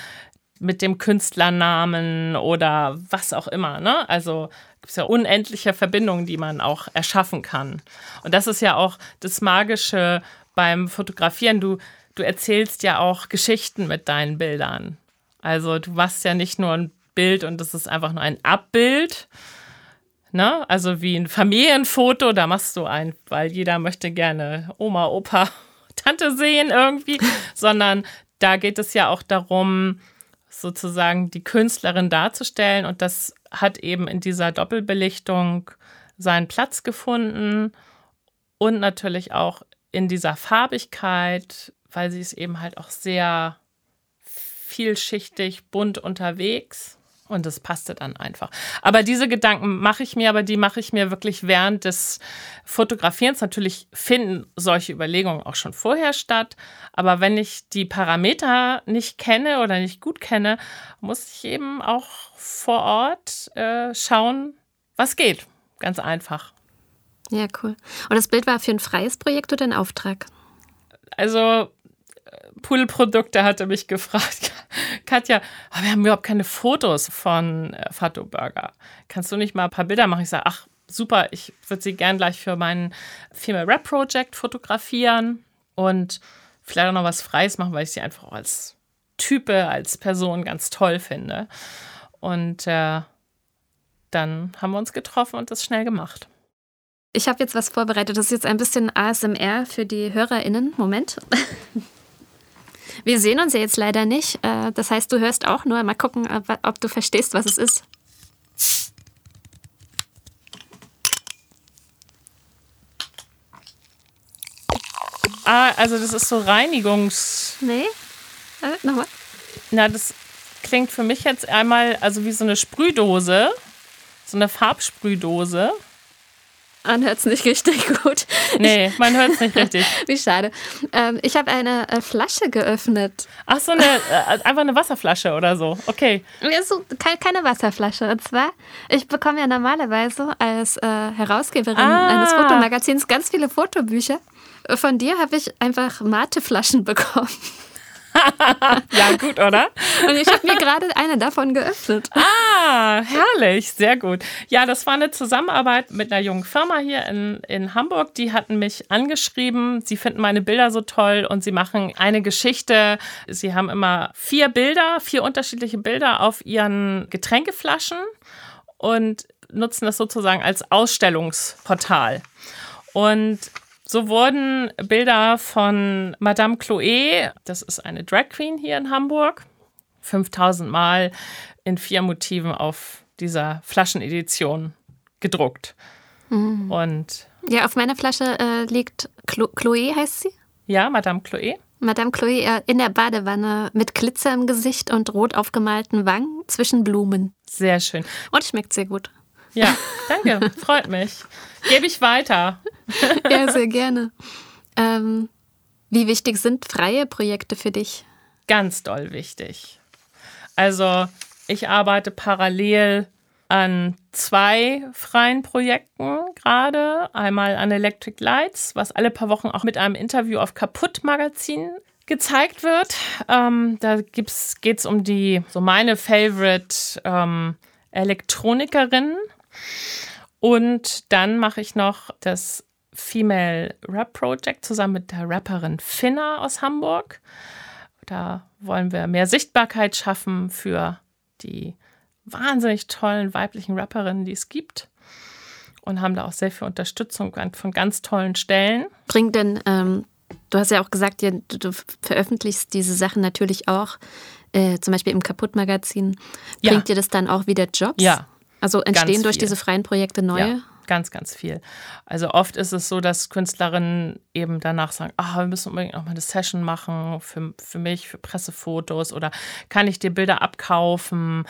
mit dem Künstlernamen oder was auch immer. Ne? Also gibt es ja unendliche Verbindungen, die man auch erschaffen kann. Und das ist ja auch das Magische beim Fotografieren. Du, du erzählst ja auch Geschichten mit deinen Bildern. Also du machst ja nicht nur ein Bild und das ist einfach nur ein Abbild. Ne? Also wie ein Familienfoto, da machst du ein, weil jeder möchte gerne Oma, Opa, *laughs* Tante sehen irgendwie, sondern da geht es ja auch darum, sozusagen die Künstlerin darzustellen und das hat eben in dieser Doppelbelichtung seinen Platz gefunden und natürlich auch in dieser Farbigkeit, weil sie ist eben halt auch sehr vielschichtig, bunt unterwegs. Und das passte dann einfach. Aber diese Gedanken mache ich mir, aber die mache ich mir wirklich während des Fotografierens. Natürlich finden solche Überlegungen auch schon vorher statt. Aber wenn ich die Parameter nicht kenne oder nicht gut kenne, muss ich eben auch vor Ort äh, schauen, was geht. Ganz einfach. Ja, cool. Und das Bild war für ein freies Projekt oder ein Auftrag? Also Poolprodukte hatte mich gefragt, *laughs* Katja, wir haben überhaupt keine Fotos von äh, Fato Burger. Kannst du nicht mal ein paar Bilder machen? Ich sage, ach, super, ich würde sie gern gleich für mein Female Rap Project fotografieren und vielleicht auch noch was Freies machen, weil ich sie einfach auch als Type, als Person ganz toll finde. Und äh, dann haben wir uns getroffen und das schnell gemacht. Ich habe jetzt was vorbereitet. Das ist jetzt ein bisschen ASMR für die HörerInnen. Moment. *laughs* Wir sehen uns ja jetzt leider nicht. Äh, das heißt, du hörst auch nur. Mal gucken, ob du verstehst, was es ist. Ah, also das ist so Reinigungs... Nee? Äh, nochmal. Na, das klingt für mich jetzt einmal also wie so eine Sprühdose. So eine Farbsprühdose. Man hört es nicht richtig gut. Nee, man hört es nicht richtig. *laughs* Wie schade. Ähm, ich habe eine äh, Flasche geöffnet. Ach so, eine, äh, einfach eine Wasserflasche oder so. Okay. Ja, so, keine, keine Wasserflasche. Und zwar, ich bekomme ja normalerweise als äh, Herausgeberin ah. eines Fotomagazins ganz viele Fotobücher. Von dir habe ich einfach Mateflaschen *laughs* bekommen. *laughs* ja, gut, oder? Und ich habe mir gerade eine davon geöffnet. Ah, herrlich, sehr gut. Ja, das war eine Zusammenarbeit mit einer jungen Firma hier in, in Hamburg. Die hatten mich angeschrieben. Sie finden meine Bilder so toll und sie machen eine Geschichte. Sie haben immer vier Bilder, vier unterschiedliche Bilder auf ihren Getränkeflaschen und nutzen das sozusagen als Ausstellungsportal. Und so wurden Bilder von Madame Chloé, das ist eine Drag Queen hier in Hamburg, 5000 Mal in vier Motiven auf dieser Flaschenedition gedruckt. Mhm. Und ja, auf meiner Flasche äh, liegt Chlo Chloé, heißt sie? Ja, Madame Chloé. Madame Chloé in der Badewanne mit Glitzer im Gesicht und rot aufgemalten Wangen zwischen Blumen. Sehr schön. Und schmeckt sehr gut. Ja, danke, freut mich. Gebe ich weiter. *laughs* ja, sehr gerne. Ähm, wie wichtig sind freie Projekte für dich? Ganz doll wichtig. Also ich arbeite parallel an zwei freien Projekten gerade. Einmal an Electric Lights, was alle paar Wochen auch mit einem Interview auf Kaputt Magazin gezeigt wird. Ähm, da geht es um die, so meine Favorite ähm, Elektronikerinnen. Und dann mache ich noch das Female Rap Project zusammen mit der Rapperin Finna aus Hamburg. Da wollen wir mehr Sichtbarkeit schaffen für die wahnsinnig tollen weiblichen Rapperinnen, die es gibt. Und haben da auch sehr viel Unterstützung von ganz tollen Stellen. Bringt denn, ähm, du hast ja auch gesagt, du, du veröffentlichst diese Sachen natürlich auch, äh, zum Beispiel im Kaputt-Magazin. Bringt ja. dir das dann auch wieder Jobs? Ja. Also entstehen durch diese freien Projekte neue? Ja ganz, ganz viel. Also oft ist es so, dass Künstlerinnen eben danach sagen, ah, wir müssen unbedingt noch mal eine Session machen für, für mich, für Pressefotos oder kann ich dir Bilder abkaufen?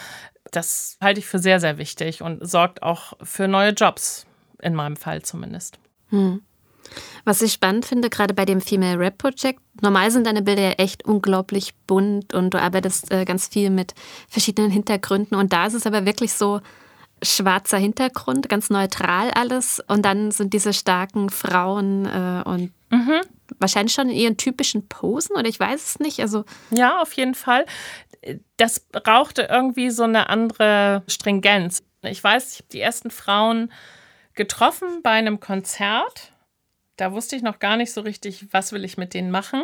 Das halte ich für sehr, sehr wichtig und sorgt auch für neue Jobs, in meinem Fall zumindest. Hm. Was ich spannend finde, gerade bei dem Female Rap Project, normal sind deine Bilder ja echt unglaublich bunt und du arbeitest äh, ganz viel mit verschiedenen Hintergründen und da ist es aber wirklich so, schwarzer Hintergrund, ganz neutral alles. Und dann sind diese starken Frauen äh, und mhm. wahrscheinlich schon in ihren typischen Posen oder ich weiß es nicht. Also ja, auf jeden Fall. das brauchte irgendwie so eine andere Stringenz. Ich weiß, ich habe die ersten Frauen getroffen bei einem Konzert. Da wusste ich noch gar nicht so richtig, was will ich mit denen machen.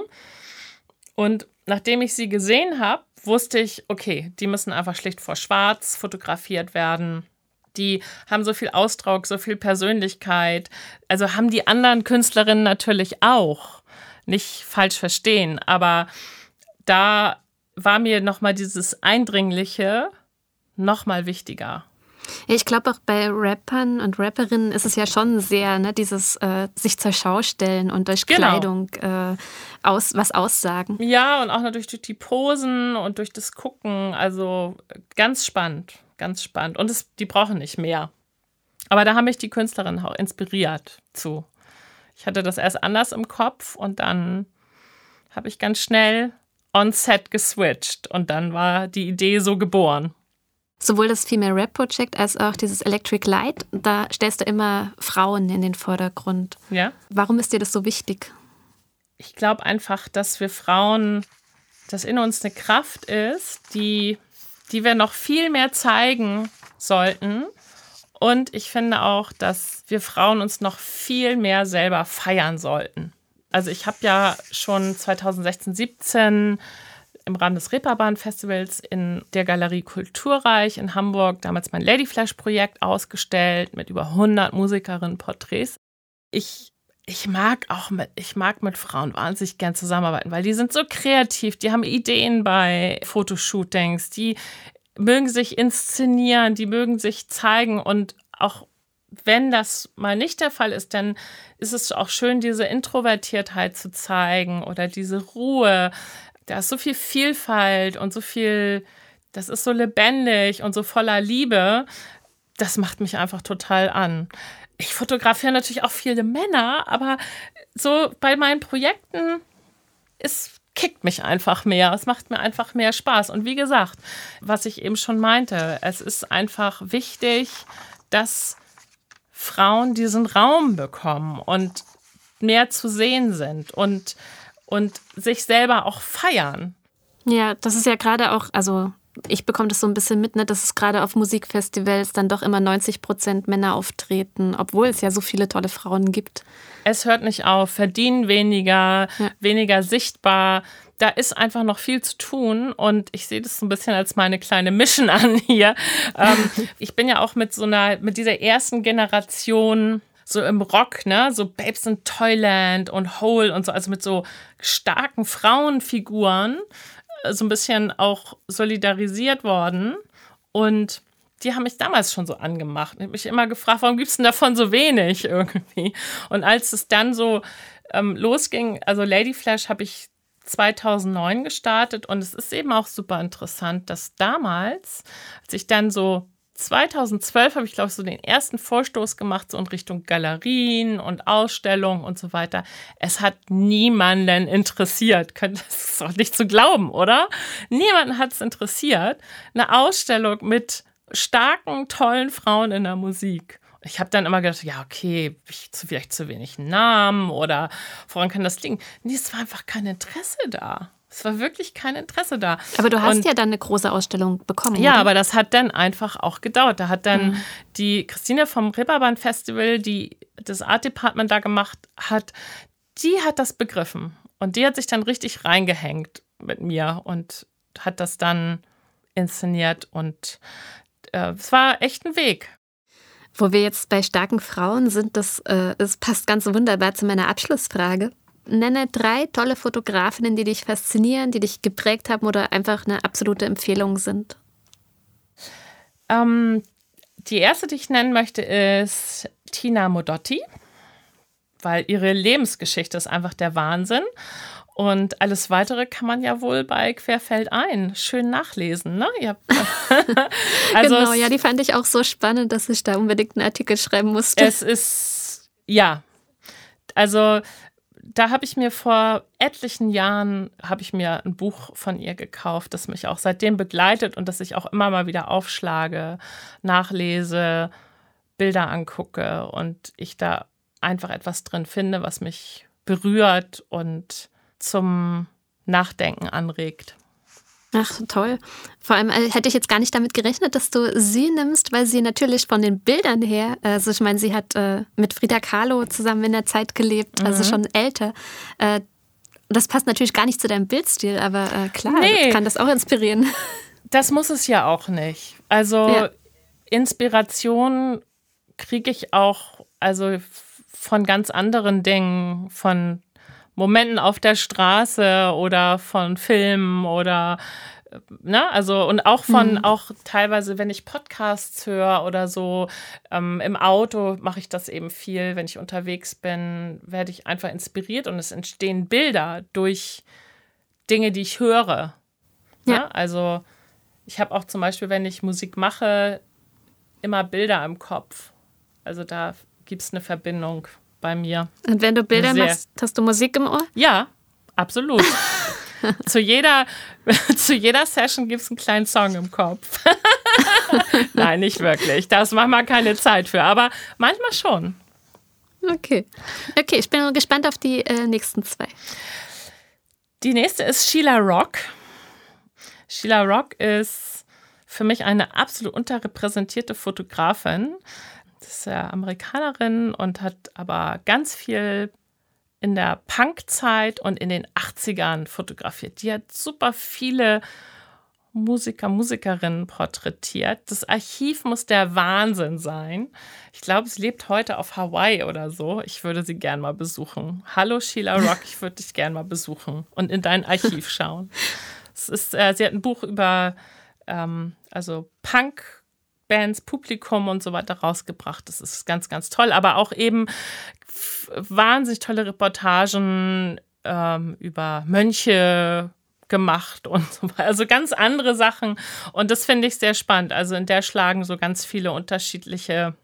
Und nachdem ich sie gesehen habe, wusste ich, okay, die müssen einfach schlicht vor Schwarz fotografiert werden. Die haben so viel Ausdruck, so viel Persönlichkeit. Also haben die anderen Künstlerinnen natürlich auch. Nicht falsch verstehen, aber da war mir nochmal dieses Eindringliche nochmal wichtiger. Ich glaube auch bei Rappern und Rapperinnen ist es ja schon sehr, ne, dieses äh, sich zur Schau stellen und durch genau. Kleidung äh, aus, was aussagen. Ja, und auch natürlich durch die Posen und durch das Gucken. Also ganz spannend, ganz spannend. Und es, die brauchen nicht mehr. Aber da haben mich die Künstlerinnen auch inspiriert zu. Ich hatte das erst anders im Kopf und dann habe ich ganz schnell on set geswitcht und dann war die Idee so geboren. Sowohl das Female Rap Project als auch dieses Electric Light, da stellst du immer Frauen in den Vordergrund. Ja. Warum ist dir das so wichtig? Ich glaube einfach, dass wir Frauen, dass in uns eine Kraft ist, die, die wir noch viel mehr zeigen sollten. Und ich finde auch, dass wir Frauen uns noch viel mehr selber feiern sollten. Also ich habe ja schon 2016, 17 im Rahmen des Reeperbahn-Festivals in der Galerie Kulturreich in Hamburg damals mein Ladyflash-Projekt ausgestellt mit über 100 Musikerinnen-Porträts. Ich ich mag auch mit, ich mag mit Frauen wahnsinnig gern zusammenarbeiten, weil die sind so kreativ, die haben Ideen bei Fotoshootings, die mögen sich inszenieren, die mögen sich zeigen und auch wenn das mal nicht der Fall ist, dann ist es auch schön, diese Introvertiertheit zu zeigen oder diese Ruhe. Da ist so viel Vielfalt und so viel, das ist so lebendig und so voller Liebe. Das macht mich einfach total an. Ich fotografiere natürlich auch viele Männer, aber so bei meinen Projekten es kickt mich einfach mehr. Es macht mir einfach mehr Spaß. Und wie gesagt, was ich eben schon meinte, es ist einfach wichtig, dass Frauen diesen Raum bekommen und mehr zu sehen sind und, und sich selber auch feiern. Ja, das ist ja gerade auch, also ich bekomme das so ein bisschen mit, ne, dass es gerade auf Musikfestivals dann doch immer 90 Prozent Männer auftreten, obwohl es ja so viele tolle Frauen gibt. Es hört nicht auf, verdienen weniger, ja. weniger sichtbar, da ist einfach noch viel zu tun und ich sehe das so ein bisschen als meine kleine Mission *laughs* an hier. Ähm, ich bin ja auch mit so einer, mit dieser ersten Generation so im Rock, ne, so Babes in Toyland und Hole und so, also mit so starken Frauenfiguren, äh, so ein bisschen auch solidarisiert worden und die haben mich damals schon so angemacht. Ich habe mich immer gefragt, warum gibt es denn davon so wenig *laughs* irgendwie? Und als es dann so ähm, losging, also Lady Flash habe ich 2009 gestartet und es ist eben auch super interessant, dass damals, als ich dann so 2012 habe ich, glaube ich, so den ersten Vorstoß gemacht, so in Richtung Galerien und Ausstellungen und so weiter. Es hat niemanden interessiert. *laughs* Das ist doch nicht zu glauben, oder? Niemanden hat es interessiert. Eine Ausstellung mit starken, tollen Frauen in der Musik ich habe dann immer gedacht, ja, okay, vielleicht zu wenig Namen oder woran kann das liegen? Nee, es war einfach kein Interesse da. Es war wirklich kein Interesse da. Aber du hast und, ja dann eine große Ausstellung bekommen. Ja, oder? aber das hat dann einfach auch gedauert. Da hat dann mhm. die Christine vom Ripperbahn Festival, die das Art Department da gemacht hat, die hat das begriffen. Und die hat sich dann richtig reingehängt mit mir und hat das dann inszeniert. Und äh, es war echt ein Weg. Wo wir jetzt bei starken Frauen sind, das, äh, das passt ganz wunderbar zu meiner Abschlussfrage. Nenne drei tolle Fotografinnen, die dich faszinieren, die dich geprägt haben oder einfach eine absolute Empfehlung sind. Ähm, die erste, die ich nennen möchte, ist Tina Modotti, weil ihre Lebensgeschichte ist einfach der Wahnsinn. Und alles weitere kann man ja wohl bei Querfeld ein schön nachlesen. Ne? *laughs* Also genau, ja, die fand ich auch so spannend, dass ich da unbedingt einen Artikel schreiben musste. Es ist, ja, also da habe ich mir vor etlichen Jahren habe ich mir ein Buch von ihr gekauft, das mich auch seitdem begleitet und das ich auch immer mal wieder aufschlage, nachlese, Bilder angucke und ich da einfach etwas drin finde, was mich berührt und zum Nachdenken anregt. Ach, toll. Vor allem äh, hätte ich jetzt gar nicht damit gerechnet, dass du sie nimmst, weil sie natürlich von den Bildern her, also ich meine, sie hat äh, mit Frida Kahlo zusammen in der Zeit gelebt, also mhm. also schon älter. Äh, das passt natürlich gar nicht zu deinem Bildstil, aber äh, klar, nee. kann das auch inspirieren. *laughs* Das muss es ja auch nicht. Also ja. Inspiration kriege ich auch, also von ganz anderen Dingen, von Momenten auf der Straße oder von Filmen oder ne, also und auch von, mhm. auch teilweise, wenn ich Podcasts höre oder so, ähm, im Auto mache ich das eben viel, wenn ich unterwegs bin, werde ich einfach inspiriert und es entstehen Bilder durch Dinge, die ich höre. Ja. Ne? Also ich habe auch zum Beispiel, wenn ich Musik mache, immer Bilder im Kopf. Also da gibt es eine Verbindung bei mir. Und wenn du Bilder Sehr. machst, hast du Musik im Ohr? Ja, absolut. *laughs* zu, jeder, *laughs* zu jeder Session gibt es einen kleinen Song im Kopf. *laughs* Nein, nicht wirklich. Da ist manchmal keine Zeit für, aber manchmal schon. Okay. Okay, ich bin gespannt auf die äh, nächsten zwei. Die nächste ist Sheila Rock. Sheila Rock ist für mich eine absolut unterrepräsentierte Fotografin. Das ist ja Amerikanerin und hat aber ganz viel in der Punkzeit und in den 80ern fotografiert. Die hat super viele Musiker, Musikerinnen porträtiert. Das Archiv muss der Wahnsinn sein. Ich glaube, sie lebt heute auf Hawaii oder so. Ich würde sie gern mal besuchen. Hallo Sheila Rock, ich würde dich gern mal besuchen und in dein Archiv schauen. *laughs* Es ist, äh, sie hat ein Buch über ähm, also Punk Bands, Publikum und so weiter rausgebracht. Das ist ganz, ganz toll. Aber auch eben wahnsinnig tolle Reportagen ähm, über Mönche gemacht und so weiter. Also ganz andere Sachen. Und das finde ich sehr spannend. Also in der schlagen so ganz viele unterschiedliche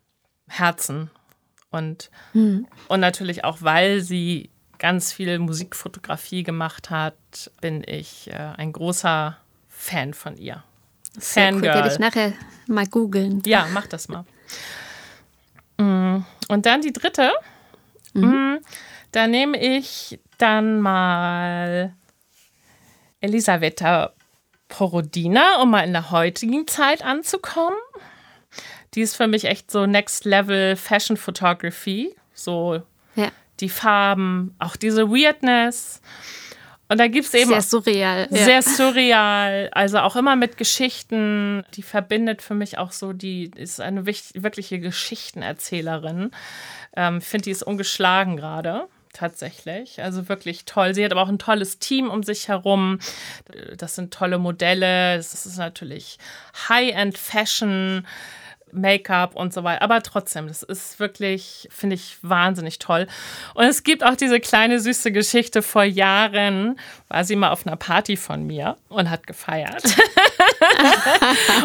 Herzen. Und, hm. und natürlich auch, weil sie ganz viel Musikfotografie gemacht hat, bin ich äh, ein großer Fan von ihr. Sehr Fangirl. Cool. Werde ich nachher mal googeln. Ja, mach das mal. Mm, und dann die dritte. Mhm. Mm, da nehme ich dann mal Elisabetta Porodina, um mal in der heutigen Zeit anzukommen. Die ist für mich echt so Next Level Fashion Photography. So ja. die Farben, auch diese Weirdness. Und da gibt es eben. Sehr surreal. Sehr ja. surreal. Also auch immer mit Geschichten. Die verbindet für mich auch so, die ist eine wirkliche Geschichtenerzählerin. Ähm, ich finde, die ist ungeschlagen gerade. Tatsächlich. Also wirklich toll. Sie hat aber auch ein tolles Team um sich herum. Das sind tolle Modelle. Das ist natürlich High-End Fashion. Make-up und so weiter. Aber trotzdem, das ist wirklich, finde ich, wahnsinnig toll. Und es gibt auch diese kleine süße Geschichte. Vor Jahren war sie mal auf einer Party von mir und hat gefeiert. *laughs*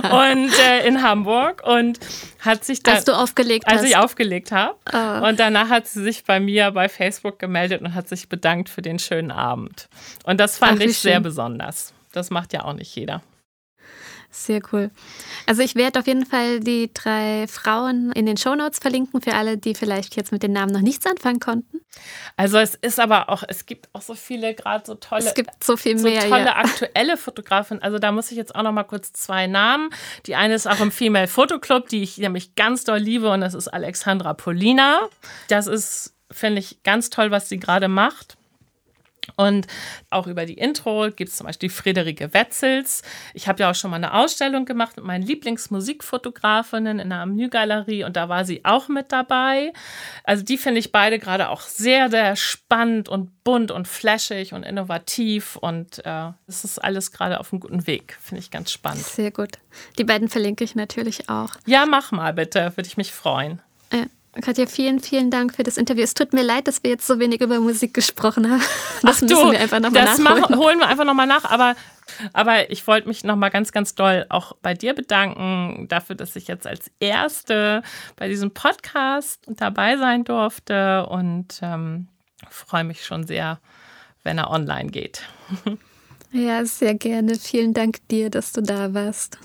und äh, in Hamburg und hat sich dann. Als du aufgelegt als hast. ich aufgelegt habe. Oh. Und danach hat sie sich bei mir bei Facebook gemeldet und hat sich bedankt für den schönen Abend. Und das fand Ach, ich sehr besonders. Das macht ja auch nicht jeder. Sehr cool. Also ich werde auf jeden Fall die drei Frauen in den Shownotes verlinken für alle, die vielleicht jetzt mit den Namen noch nichts anfangen konnten. Also es ist aber auch, es gibt auch so viele gerade so tolle, es gibt so viel mehr, so tolle ja. aktuelle Fotografen. Also da muss ich jetzt auch noch mal kurz zwei Namen. Die eine ist auch im Female Photo Club, die ich nämlich ganz doll liebe und das ist Alexandra Polina. Das ist finde ich ganz toll, was sie gerade macht. Und auch über die Intro gibt es zum Beispiel Friederike Wetzels. Ich habe ja auch schon mal eine Ausstellung gemacht mit meinen Lieblingsmusikfotografinnen in der Amnü-Galerie und da war sie auch mit dabei. Also die finde ich beide gerade auch sehr, sehr spannend und bunt und flashig und innovativ und äh, es äh, ist alles gerade auf einem guten Weg. Finde ich ganz spannend. Sehr gut. Die beiden verlinke ich natürlich auch. Ja, mach mal bitte, würde ich mich freuen. Ja. Katja, vielen, vielen Dank für das Interview. Es tut mir leid, dass wir jetzt so wenig über Musik gesprochen haben. *laughs* Das Ach müssen du, wir einfach nochmal nachholen. Machen, holen wir einfach nochmal nach. Aber, aber ich wollte mich nochmal ganz, ganz doll auch bei dir bedanken dafür, dass ich jetzt als Erste bei diesem Podcast dabei sein durfte und ähm, freue mich schon sehr, wenn er online geht. Ja, sehr gerne. Vielen Dank dir, dass du da warst.